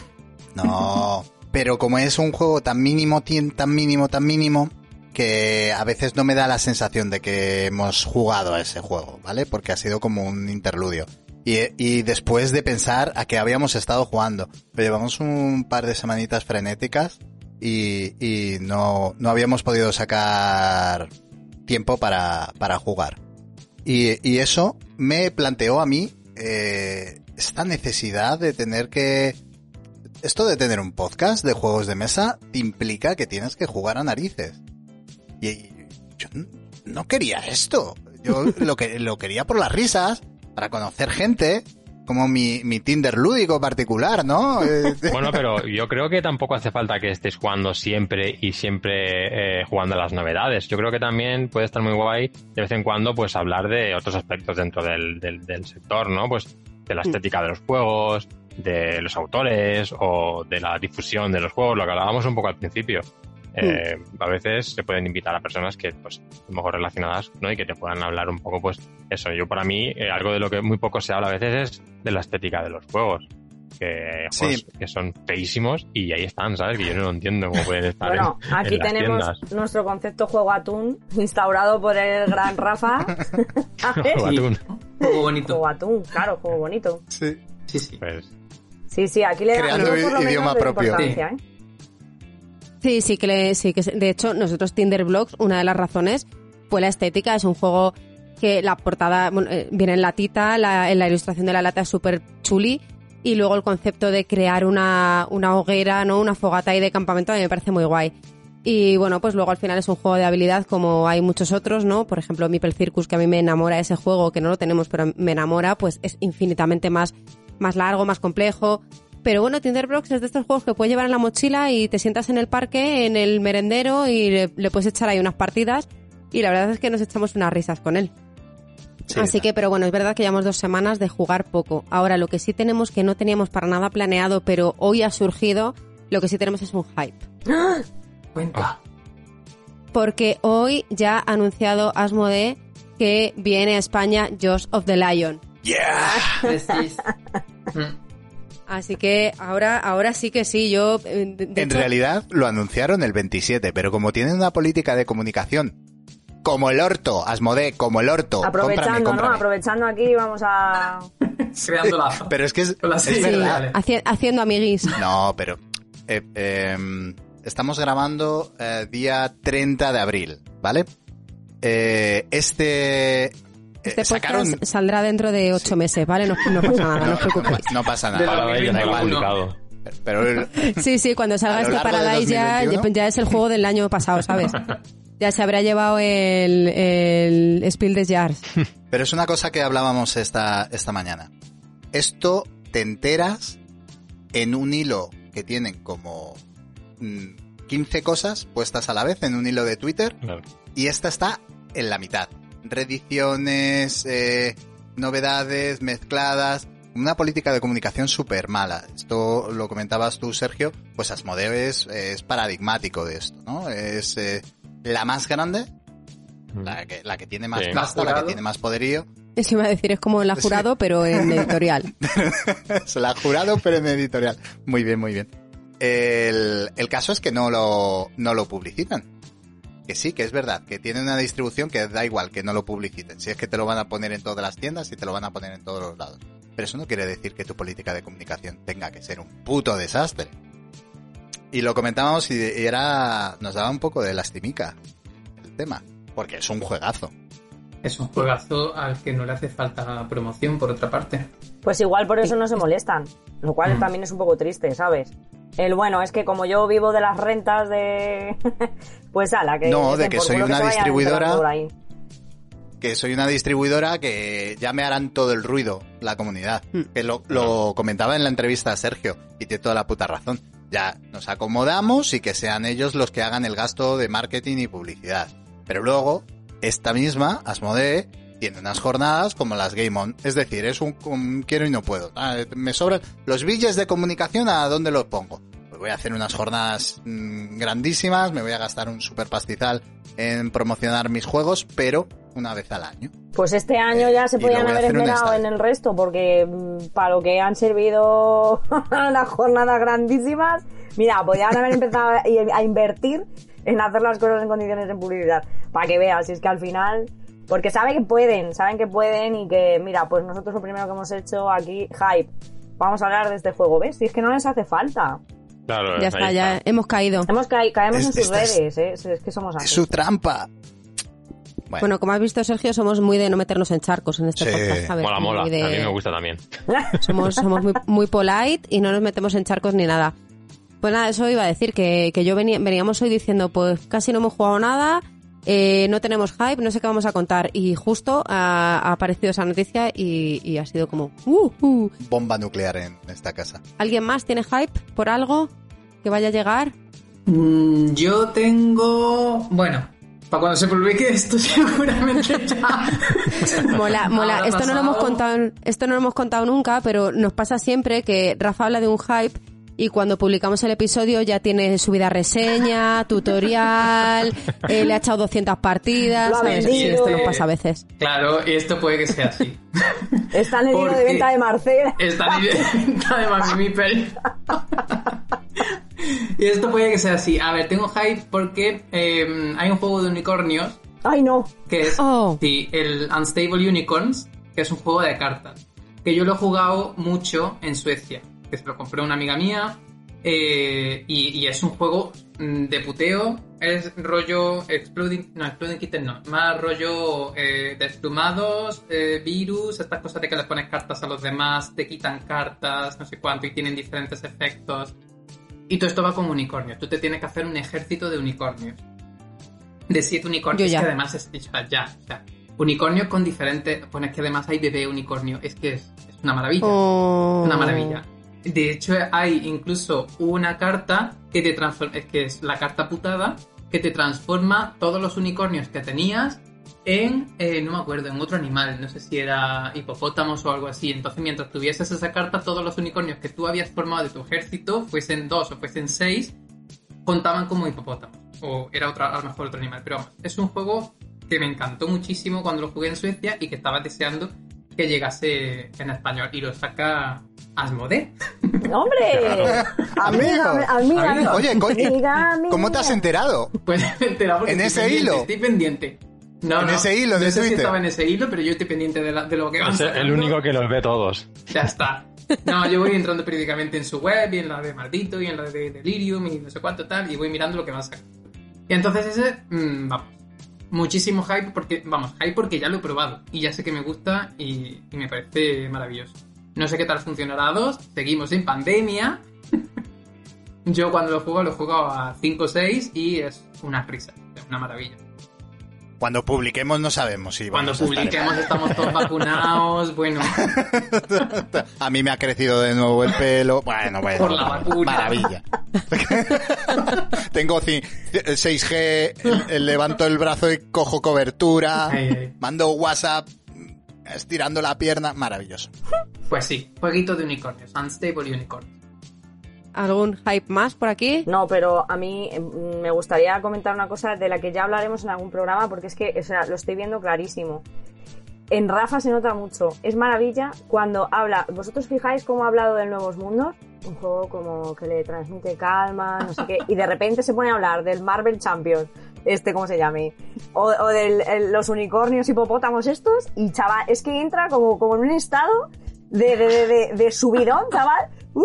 No, pero como es un juego tan mínimo, tan mínimo, tan mínimo, que a veces no me da la sensación de que hemos jugado a ese juego, ¿vale? Porque ha sido como un interludio. Y, después de pensar a que habíamos estado jugando, pero llevamos un par de semanitas frenéticas y, no, no habíamos podido sacar tiempo para, para jugar. Y, eso me planteó a mí eh, esta necesidad de tener que... Esto de tener un podcast de juegos de mesa implica que tienes que jugar a narices. Y, yo no quería esto. Yo lo, que, lo quería por las risas, para conocer gente, como mi, mi Tinder lúdico particular, ¿no? [laughs] Eh, Bueno, pero yo creo que tampoco hace falta que estés jugando siempre y siempre eh, jugando a las novedades. Yo creo que también puede estar muy guay de vez en cuando pues hablar de otros aspectos dentro del, del, del sector, ¿no? Pues de la estética de los juegos, de los autores o de la difusión de los juegos, lo que hablábamos un poco al principio. Eh, a veces se pueden invitar a personas que, pues, a lo mejor relacionadas, ¿no? Y que te puedan hablar un poco, pues, eso. Yo, para mí, eh, algo de lo que muy poco se habla a veces es de la estética de los juegos. Que, Sí. juegos que son feísimos y ahí están, ¿sabes? Que yo no lo entiendo cómo pueden estar Bueno, en, aquí en tenemos tiendas. nuestro concepto juego atún, instaurado por el gran Rafa. [laughs] Juego atún. Juego bonito. Juego atún, claro, juego bonito. sí. Sí, sí. Pues, Sí, sí, aquí le Creando damos por lo menos idioma de propio. importancia, ¿eh? Sí, sí que, le- sí que, de hecho, nosotros Tinder Blocks, una de las razones fue la estética. Es un juego que la portada eh, viene en latita, la, en la ilustración de la lata es súper chuli. Y luego el concepto de crear una, una hoguera, ¿no? Una fogata ahí de campamento a mí me parece muy guay. Y bueno, pues luego al final es un juego de habilidad como hay muchos otros, ¿no? Por ejemplo, Meeple Circus, que a mí me enamora ese juego, que no lo tenemos, pero me enamora, pues es infinitamente más, más largo, más complejo. Pero bueno, Tinder Blocks es de estos juegos que puedes llevar en la mochila y te sientas en el parque, en el merendero y le, le puedes echar ahí unas partidas. Y la verdad es que nos echamos unas risas con él. Sí, Así que, pero bueno, es verdad que llevamos dos semanas de jugar poco. Ahora, lo que sí tenemos que no teníamos para nada planeado, pero hoy ha surgido, lo que sí tenemos es un hype. [gasps] Cuenta. Porque hoy ya ha anunciado Asmodee que viene a España Jaws of the Lion. Yeah. [laughs] Así que ahora, ahora sí que sí, yo... eh, de- de En hecho- realidad lo anunciaron el 27, pero como tienen una política de comunicación como el orto, Asmodee, como el orto, Aprovechando, cómprame, ¿no? Aprovechando aquí vamos a... [laughs] Creando la. [laughs] Pero es que es, la es verdad. haci- haciendo amiguis. [laughs] No, pero eh, eh, estamos grabando eh, día 30 de abril, ¿vale? Eh, este... eh, Este sacaron... podcast saldrá dentro de ocho meses, ¿vale? No, no pasa nada, no os [laughs] preocupéis. No pasa nada. la Para ellos da está igual. 2021. complicado. Pero el- Sí, sí, cuando A salga este Paradise ya, 2021. ya es el juego del año pasado, ¿sabes? [laughs] Ya se habrá llevado el, el Spiel des Jahres. Pero es una cosa que hablábamos esta, esta mañana. Esto te enteras en un hilo que tienen como mm, 15 cosas puestas a la vez en un hilo de Twitter Claro. y esta está en la mitad. Reediciones, eh, novedades mezcladas, una política de comunicación súper mala. Esto lo comentabas tú, Sergio, pues Asmodee es, es paradigmático de esto, ¿no? Es eh, la más grande, la que, la que tiene más Sí. pasta, la que tiene más poderío, Eso iba a decir, es como la jurado, pero en [laughs] editorial. Se la ha jurado, pero en editorial. Muy bien, muy bien. El, el caso es que no lo, no lo publicitan. Que sí, que es verdad, que tiene una distribución que da igual que no lo publiciten. Si es que te lo van a poner en todas las tiendas y te lo van a poner en todos los lados. Pero eso no quiere decir que tu política de comunicación tenga que ser un puto desastre. Y lo comentábamos y, era, nos daba un poco de lastimica el tema, porque es un juegazo. Es un juegazo al que no le hace falta promoción, por otra parte. Pues igual por eso no se molestan, lo cual Mm. también es un poco triste, ¿sabes? El bueno es que como yo vivo de las rentas de... [laughs] pues ala, que... No, de que soy una distribuidora. que soy una distribuidora que ya me harán todo el ruido la comunidad. Que lo, lo comentaba en la entrevista a Sergio y tiene toda la puta razón. Ya nos acomodamos y que sean ellos los que hagan el gasto de marketing y publicidad. Pero luego, esta misma, Asmodee, tiene unas jornadas como las Game On. Es decir, es un, un quiero y no puedo. Ah, me sobran los billes de comunicación, ¿a dónde los pongo? Pues voy a hacer unas jornadas mm, grandísimas, me voy a gastar un super pastizal en promocionar mis juegos, pero una vez al año. Pues este año ya se y podían haber esmerado en el resto, porque mm, para lo que han servido [laughs] las jornadas grandísimas, mira, podían haber empezado a, a invertir en hacer las cosas en condiciones de publicidad. Para que veas, si es que al final. Porque saben que pueden, saben que pueden y que, mira, pues nosotros lo primero que hemos hecho aquí, hype. Vamos a hablar de este juego, ¿ves? Si es que no les hace falta. Claro, Ya está, ya hemos caído. Hemos ca- caemos Es- en sus redes, ¿eh? Es, que somos así. Es su trampa. Bueno, Bueno, como has visto, Sergio, somos muy de no meternos en charcos en este Sí. podcast. ¿sabes? Mola, mola. De- A mí me gusta también. [laughs] [laughs] Somos, somos muy, muy polite y no nos metemos en charcos ni nada. Pues nada, eso iba a decir, que, que yo venía, veníamos hoy diciendo, pues casi no hemos jugado nada, eh, no tenemos hype, no sé qué vamos a contar. Y justo ha, ha aparecido esa noticia y, y ha sido como, uh, uh. bomba nuclear en esta casa. ¿Alguien más tiene hype por algo que vaya a llegar? Mm, yo tengo. Bueno, para cuando se publique esto, [laughs] seguramente ya. [laughs] Mola, mola. Esto no lo hemos contado, esto no lo hemos contado nunca, pero nos pasa siempre que Rafa habla de un hype y cuando publicamos el episodio ya tiene subida reseña, [laughs] tutorial, eh, le ha echado 200 partidas, ¿sabes? Sí, esto nos pasa a veces. Claro, esto puede que sea así. [laughs] Está en el libro de venta de Marcel. Está en venta de Mami Mipel. y esto puede que sea así. A ver, tengo hype porque eh, hay un juego de unicornios Ay, no. que es Oh. sí, el Unstable Unicorns, que es un juego de cartas. Que yo lo he jugado mucho en Suecia. Que se lo compré a una amiga mía. eh, y, y es un juego mm, de puteo. Es rollo Exploding. No, Exploding Kitten no. Más rollo eh, desplumados, eh, virus, estas cosas de que les pones cartas a los demás, te quitan cartas, no sé cuánto, y tienen diferentes efectos. Y todo esto va con unicornios. Tú te tienes que hacer un ejército de unicornios. De siete unicornios, que además es, ya, o sea, unicornios con diferentes. Bueno, es que además hay bebé unicornio. Es que es, es una maravilla. Oh. Una maravilla. De hecho, hay incluso una carta que te transforma. Que es la carta putada que te transforma todos los unicornios que tenías en. eh, no me acuerdo, en otro animal. No sé si era hipopótamos o algo así. Entonces, mientras tuvieses esa carta, todos los unicornios que tú habías formado de tu ejército, fuesen dos o fuesen seis, contaban como hipopótamos. O era otra, a lo mejor otro animal. Pero vamos, es un juego que me encantó muchísimo cuando lo jugué en Suecia y que estaba deseando que llegase en español. Y lo saca Asmodee. [laughs] ¡Hombre! Amigo. Amiga, Amigo. Oye. ¿cómo te has enterado? Pues me he enterado porque ¿En estoy ese pendiente, hilo? Estoy pendiente. No, En no, ese hilo de no sé si Twitter. estaba en ese hilo, pero yo estoy pendiente de, la- de lo que van Es el único que los ve todos. Ya está. No, yo voy entrando periódicamente en su web y en la de Maldito y en la de Delirium y no sé cuánto tal y voy mirando lo que van sacando. Y entonces ese, mm, vamos, muchísimo hype porque, vamos, hype porque ya lo he probado y ya sé que me gusta y, me parece maravilloso. No sé qué tal funcionará a dos, seguimos en pandemia. [laughs] Yo cuando lo juego lo juego a 5 o 6 y es una risa, es una maravilla. Cuando publiquemos no sabemos si Cuando vamos a estar en- publiquemos estamos todos vacunados, bueno, [laughs] A mí me ha crecido de nuevo el pelo. Bueno, bueno. Por la vacuna. Maravilla. [laughs] Tengo ci- 6G, el- el- levanto el brazo y cojo cobertura. Mando WhatsApp estirando la pierna. Maravilloso. pues sí, jueguito de unicornios, Unstable Unicorn. ¿Algún hype más por aquí? No, pero a mí eh, me gustaría comentar una cosa de la que ya hablaremos en algún programa porque es que o sea, lo estoy viendo clarísimo. En Rafa se nota mucho. Es maravilla cuando habla. ¿Vosotros fijáis cómo ha hablado del Nuevos Mundos? Un juego como que le transmite calma, no sé qué. Y de repente se pone a hablar del Marvel Champions, este, ¿cómo se llame? O, o de los unicornios hipopótamos estos, y chaval, es que entra como, en un estado de, de, de subidón, chaval, ¡Uh!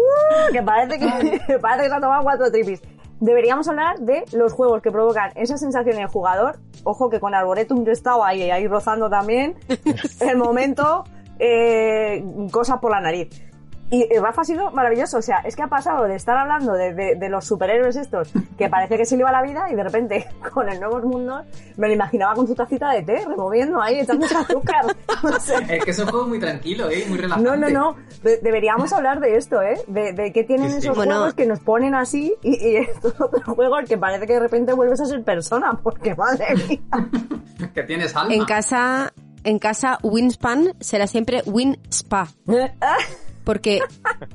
que parece [laughs] que, parece que se ha tomado cuatro tripis. Deberíamos hablar de los juegos que provocan esa sensación en el jugador. Ojo que con Arboretum yo estaba ahí, ahí rozando también [laughs] el momento, eh, cosas por la nariz. Y Rafa ha sido maravilloso, o sea, es que ha pasado de estar hablando de, de, de, los superhéroes estos, que parece que se le iba la vida, y de repente, [laughs] con el Nuevos Mundos, me lo imaginaba con su tacita de té, removiendo ahí, echando azúcar. [laughs] O sea, Es que es un juego muy tranquilo, ¿eh? Muy relajante. no, no, no, de- deberíamos hablar de esto, ¿eh? De, de qué tienen Sí, sí. esos Bueno. juegos que nos ponen así, y, y [laughs] estos otros juegos que parece que de repente vuelves a ser persona, porque madre mía. Que tienes alma. En casa, en casa, Winspan será siempre Winspa. Porque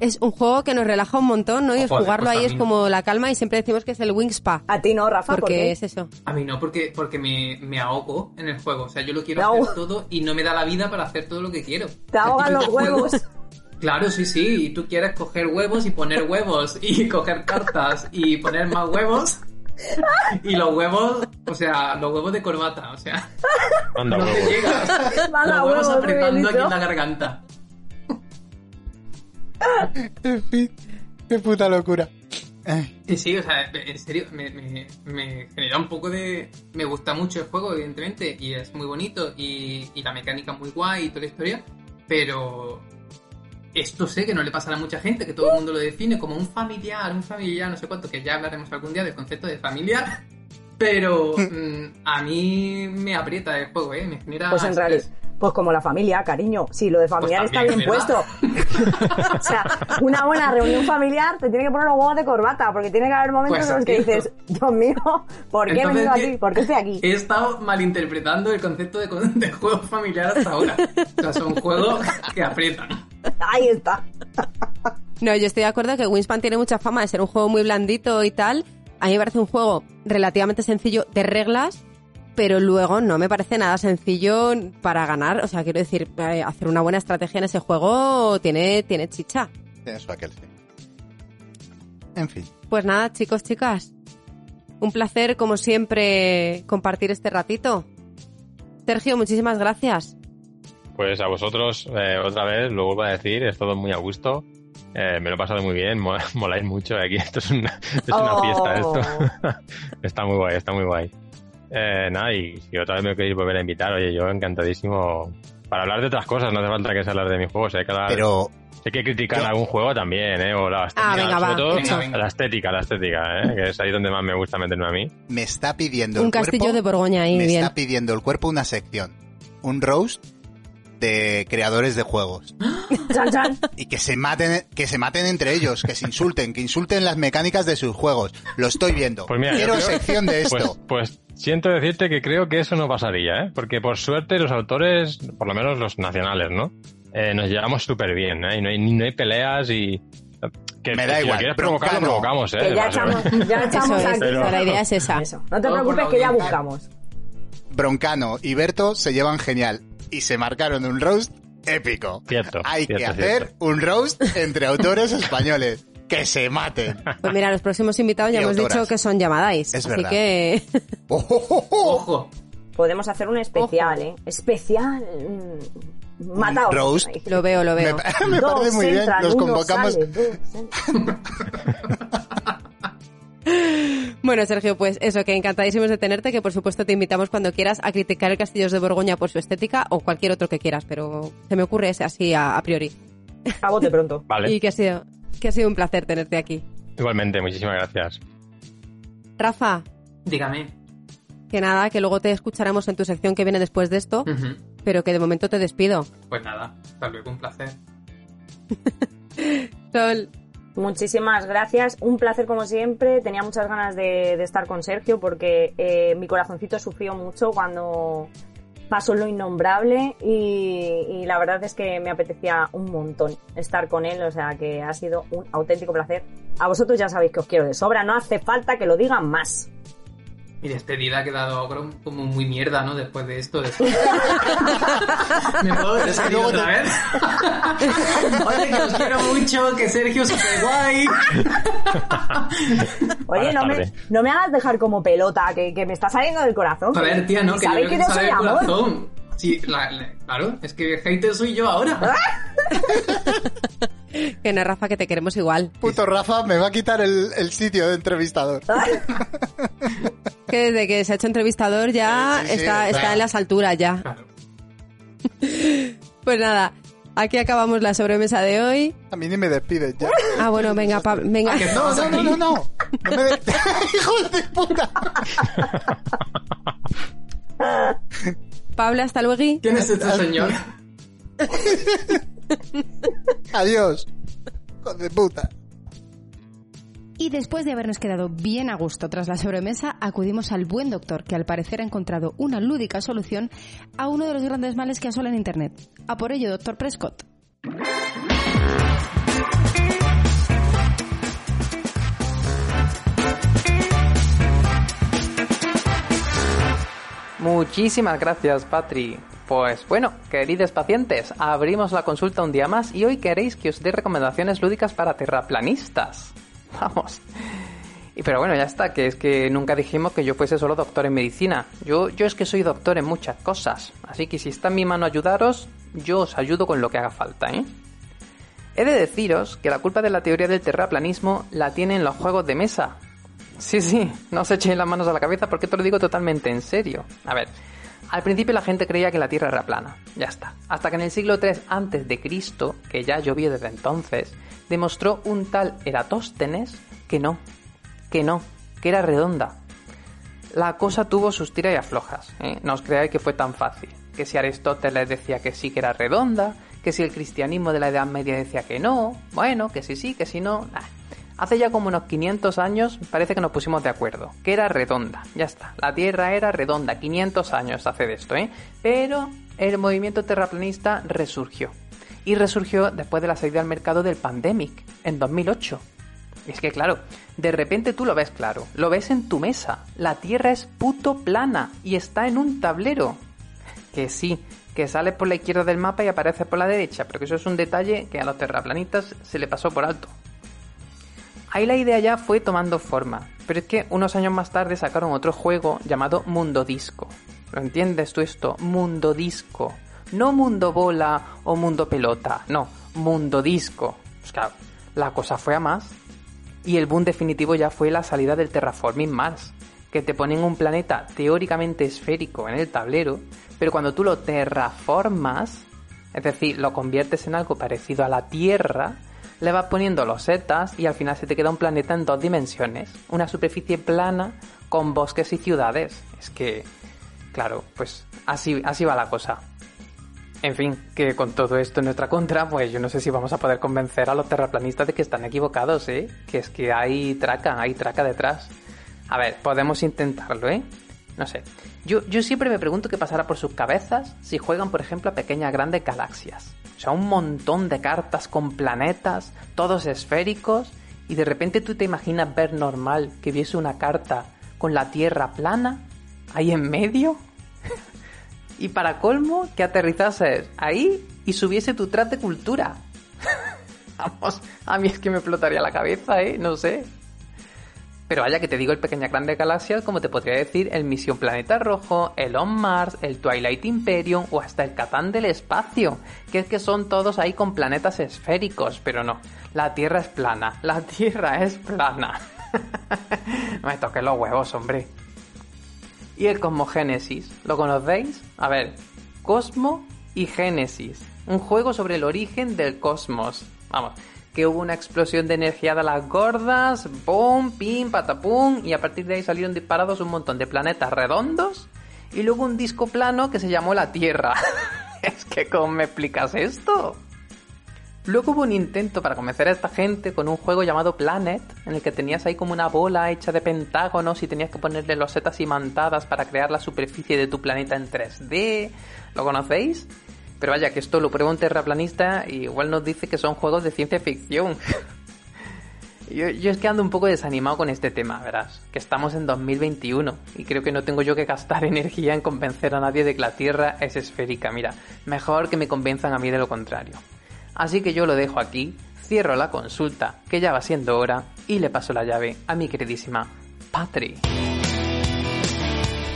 es un juego que nos relaja un montón, ¿no? Y Joder, jugarlo pues ahí a es como la calma y siempre decimos que es el Wingspa. A ti no, Rafa, ¿por Porque qué? es eso. A mí no, porque, porque me, me ahogo en el juego. O sea, yo lo quiero hacer todo y no me da la vida para hacer todo lo que quiero. Te ahogan los huevos. [laughs] Claro, sí, sí. Y tú quieres coger huevos y poner huevos y coger cartas y poner más huevos. Y los huevos, o sea, los huevos de corbata, o sea, Anda, no te huevos. llegas. Los huevos huevos, apretando aquí en la garganta. En [laughs] fin, qué puta locura. Sí, sí, o sea, en serio, me, me, me genera un poco de... Me gusta mucho el juego, evidentemente, y es muy bonito, y, y la mecánica muy guay y toda la historia, pero esto sé que no le pasará a mucha gente, que todo el mundo lo define como un familiar, un familiar, no sé cuánto, que ya hablaremos algún día del concepto de familiar, [laughs] pero mm, a mí me aprieta el juego, ¿eh? Me genera... Pues en realidad. Pues como la familia, cariño. Sí, lo de familiar Pues está bien puesto. [laughs] o sea, una buena reunión familiar te tiene que poner los huevos de corbata, porque tiene que haber momentos Pues en los que dices, Dios mío, ¿por qué he Entonces, venido ¿qué? aquí? ¿Por qué estoy aquí? He estado malinterpretando el concepto de, de juego familiar hasta ahora. O sea, son juegos que aprietan. Ahí está. No, yo estoy de acuerdo que Winspan tiene mucha fama de ser un juego muy blandito y tal. A mí me parece un juego relativamente sencillo de reglas, pero luego no me parece nada sencillo para ganar. O sea, quiero decir, eh, hacer una buena estrategia en ese juego tiene, tiene chicha. Tienes aquel, sí. En fin. Pues nada, chicos, chicas. Un placer, como siempre, compartir este ratito. Sergio, muchísimas gracias. Pues a vosotros, eh, otra vez, lo vuelvo a decir, es todo muy a gusto. Eh, me lo he pasado muy bien, mo- [laughs] moláis mucho aquí. Esto es una, [laughs] esto es una Oh. fiesta, esto. [laughs] está muy guay, está muy guay. Eh, nada, y si otra vez me queréis volver a invitar, oye, yo encantadísimo para hablar de otras cosas, no hace falta que sea hablar de mis juegos, hay que hablar- Pero hay que criticar yo- algún juego también, ¿eh? O la estética, Ah, venga, va, sobre todo venga, venga. la estética, la estética, ¿eh? Que es ahí donde más me gusta meterme a mí. me está pidiendo Un el castillo cuerpo, de Borgoña ahí, me bien. está pidiendo el cuerpo una sección, un roast de creadores de juegos [gasps] y que se maten que se maten entre ellos, que se insulten, que insulten las mecánicas de sus juegos. Lo estoy viendo. Pues mira, Quiero creo- sección de [laughs] esto. Pues, pues siento decirte que creo que eso no pasaría, ¿eh? Porque por suerte los autores, por lo menos los nacionales, ¿no? Eh, nos llevamos súper bien, ¿eh? Y no hay, no hay peleas y... Que, Me da que si igual, lo quieres provocar, lo provocamos, ¿eh? Que ya echamos, ya echamos aquí. Pero- la idea es esa. Eso. No te Todo preocupes que ya buscamos. Broncano y Berto se llevan genial y se marcaron un roast épico. Cierto, Hay que hacer cierto. un roast entre autores españoles. Que se maten. Pues mira, los próximos invitados [laughs] ya hemos autoras. dicho que son llamadais. Es así verdad. que [laughs] oh. Ojo. Podemos hacer un especial, Ojo. ¿eh? Especial. mm, Mataos. lo veo, lo veo. me [laughs] Dos parece muy bien. entran, Los uno convocamos. sale, dos entran. Bueno, Sergio, pues eso, que encantadísimos de tenerte, que por supuesto te invitamos cuando quieras a criticar el Castillos de Borgoña por su estética o cualquier otro que quieras, pero se me ocurre ese así a, a priori. A bote pronto. Vale, Y que ha sido que ha sido un placer tenerte aquí. igualmente, muchísimas gracias. Rafa, Dígame. que nada, que luego te escucharemos en tu sección que viene después de esto, pero que de momento te despido. Pues nada, hasta luego, un placer. [laughs] Sol, Muchísimas gracias, un placer como siempre. Tenía muchas ganas de, de estar con Sergio porque eh, mi corazoncito sufrió mucho cuando pasó lo innombrable y, y la verdad es que me apetecía un montón estar con él, o sea que ha sido un auténtico placer. A vosotros ya sabéis que os quiero de sobra, no hace falta que lo digan más. Mi despedida ha quedado como muy mierda, ¿no? Después de esto. De... [laughs] ¿Me puedo Es que despedir otra te- vez? [laughs] Oye, que os quiero mucho, que Sergio es súper guay. Oye, no me, no me hagas dejar como pelota, que, que me está saliendo del corazón. A ver, tía, no, que yo que que yo sale soy del amor. corazón. Sí, la- la- claro, es que hater soy yo ahora. [laughs] Que no, Rafa, que te queremos igual. Puto Rafa me va a quitar el, el sitio de entrevistador. [laughs] Que desde que se ha hecho entrevistador ya Sí, sí, está, está en las alturas ya. Claro. [laughs] Pues nada, aquí acabamos la sobremesa de hoy. A mí ni me despiden ya. Ah, bueno, venga, Pa- venga. Que No, no, no, no, no. No me de- ¡Hijo de puta! Pablo, hasta luego. ¿Quién es este señor? [laughs] Adiós. Hijo de puta. Y después de habernos quedado bien a gusto tras la sobremesa, acudimos al buen doctor, que al parecer ha encontrado una lúdica solución a uno de los grandes males que asolan Internet. A por ello, doctor Prescott. Muchísimas gracias, Patri. Pues bueno, queridos pacientes, abrimos la consulta un día más y hoy queréis que os dé recomendaciones lúdicas para terraplanistas. [laughs] Vamos. Y pero bueno, ya está, que es que nunca dijimos que yo fuese solo doctor en medicina. Yo, yo es que soy doctor en muchas cosas. Así que si está en mi mano ayudaros, yo os ayudo con lo que haga falta, ¿eh? He de deciros que la culpa de la teoría del terraplanismo la tienen los juegos de mesa. Sí, sí, no os echéis las manos a la cabeza porque te lo digo totalmente en serio. A ver, al principio la gente creía que la Tierra era plana, ya está. Hasta que en el siglo III antes de Cristo, que ya llovió desde entonces, demostró un tal Eratóstenes que no, que no, que era redonda. La cosa tuvo sus tiras y aflojas, ¿eh? no os creáis que fue tan fácil. Que si Aristóteles decía que sí que era redonda, que si el cristianismo de la Edad Media decía que no, bueno, que sí sí, que si no, nah. Hace ya como unos 500 años parece que nos pusimos de acuerdo, que era redonda, ya está, la Tierra era redonda, 500 años hace de esto, ¿eh? Pero el movimiento terraplanista resurgió. Y resurgió después de la salida al mercado del Pandemic, en 2008. Y es que claro, de repente tú lo ves claro, lo ves en tu mesa, la Tierra es puto plana y está en un tablero. Que sí, que sale por la izquierda del mapa y aparece por la derecha, pero que eso es un detalle que a los terraplanistas se le pasó por alto. Ahí la idea ya fue tomando forma, pero es que unos años más tarde sacaron otro juego llamado Mundo Disco. ¿Lo entiendes tú esto? Mundo Disco. No Mundo Bola o Mundo Pelota, no, Mundo Disco. Pues claro, la cosa fue a más. Y el boom definitivo ya fue la salida del Terraforming Mars, que te ponen un planeta teóricamente esférico en el tablero, pero cuando tú lo terraformas, es decir, lo conviertes en algo parecido a la Tierra, le vas poniendo los setas y al final se te queda un planeta en dos dimensiones, una superficie plana con bosques y ciudades. Es que, claro, pues así, así va la cosa. En fin, que con todo esto en nuestra contra, pues yo no sé si vamos a poder convencer a los terraplanistas de que están equivocados, ¿eh? Que es que hay traca, hay traca detrás. A ver, podemos intentarlo, ¿eh? No sé. Yo, yo siempre me pregunto qué pasará por sus cabezas si juegan, por ejemplo, a pequeñas grandes galaxias. O sea, un montón de cartas con planetas, todos esféricos, y de repente tú te imaginas ver normal que viese una carta con la Tierra plana ahí en medio. [laughs] y para colmo, que aterrizases ahí y subiese tu tras de cultura. [laughs] Vamos, a mí es que me explotaría la cabeza, ¿eh? No sé. Pero vaya que te digo el Pequeña Grande Galaxias, como te podría decir el Misión Planeta Rojo, el On Mars, el Twilight Imperium o hasta el Catán del Espacio, que es que son todos ahí con planetas esféricos, pero no, la Tierra es plana, [laughs] la Tierra es plana. [laughs] Me toqué los huevos, hombre. ¿Y el Cosmogénesis? ¿Lo conocéis? A ver, Cosmo y Génesis, un juego sobre el origen del cosmos. Vamos, hubo una explosión de energía de las gordas, ¡pum! ¡pim! ¡patapum! Y a partir de ahí salieron disparados un montón de planetas redondos y luego un disco plano que se llamó la Tierra. [laughs] es que, ¿cómo me explicas esto? Luego hubo un intento para convencer a esta gente con un juego llamado Planet, en el que tenías ahí como una bola hecha de pentágonos y tenías que ponerle losetas imantadas para crear la superficie de tu planeta en 3D. ¿Lo conocéis? Pero vaya, que esto lo prueba un terraplanista y igual nos dice que son juegos de ciencia ficción. [laughs] Yo, yo es que ando un poco desanimado con este tema, verás. Que estamos en 2021 y creo que no tengo yo que gastar [laughs] energía en convencer a nadie de que la Tierra es esférica. Mira, mejor que me convenzan a mí de lo contrario. Así que yo lo dejo aquí, cierro la consulta, que ya va siendo hora, y le paso la llave a mi queridísima Patri.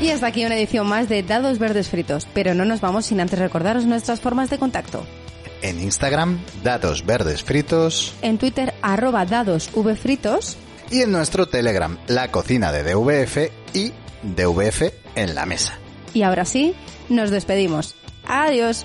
Y hasta aquí una edición más de Dados Verdes Fritos, pero no nos vamos sin antes recordaros nuestras formas de contacto. En Instagram, Dados Verdes Fritos. En Twitter, arroba dadosvfritos. Y en nuestro Telegram, La Cocina de DVF y DVF en la Mesa. Y ahora sí, nos despedimos. Adiós.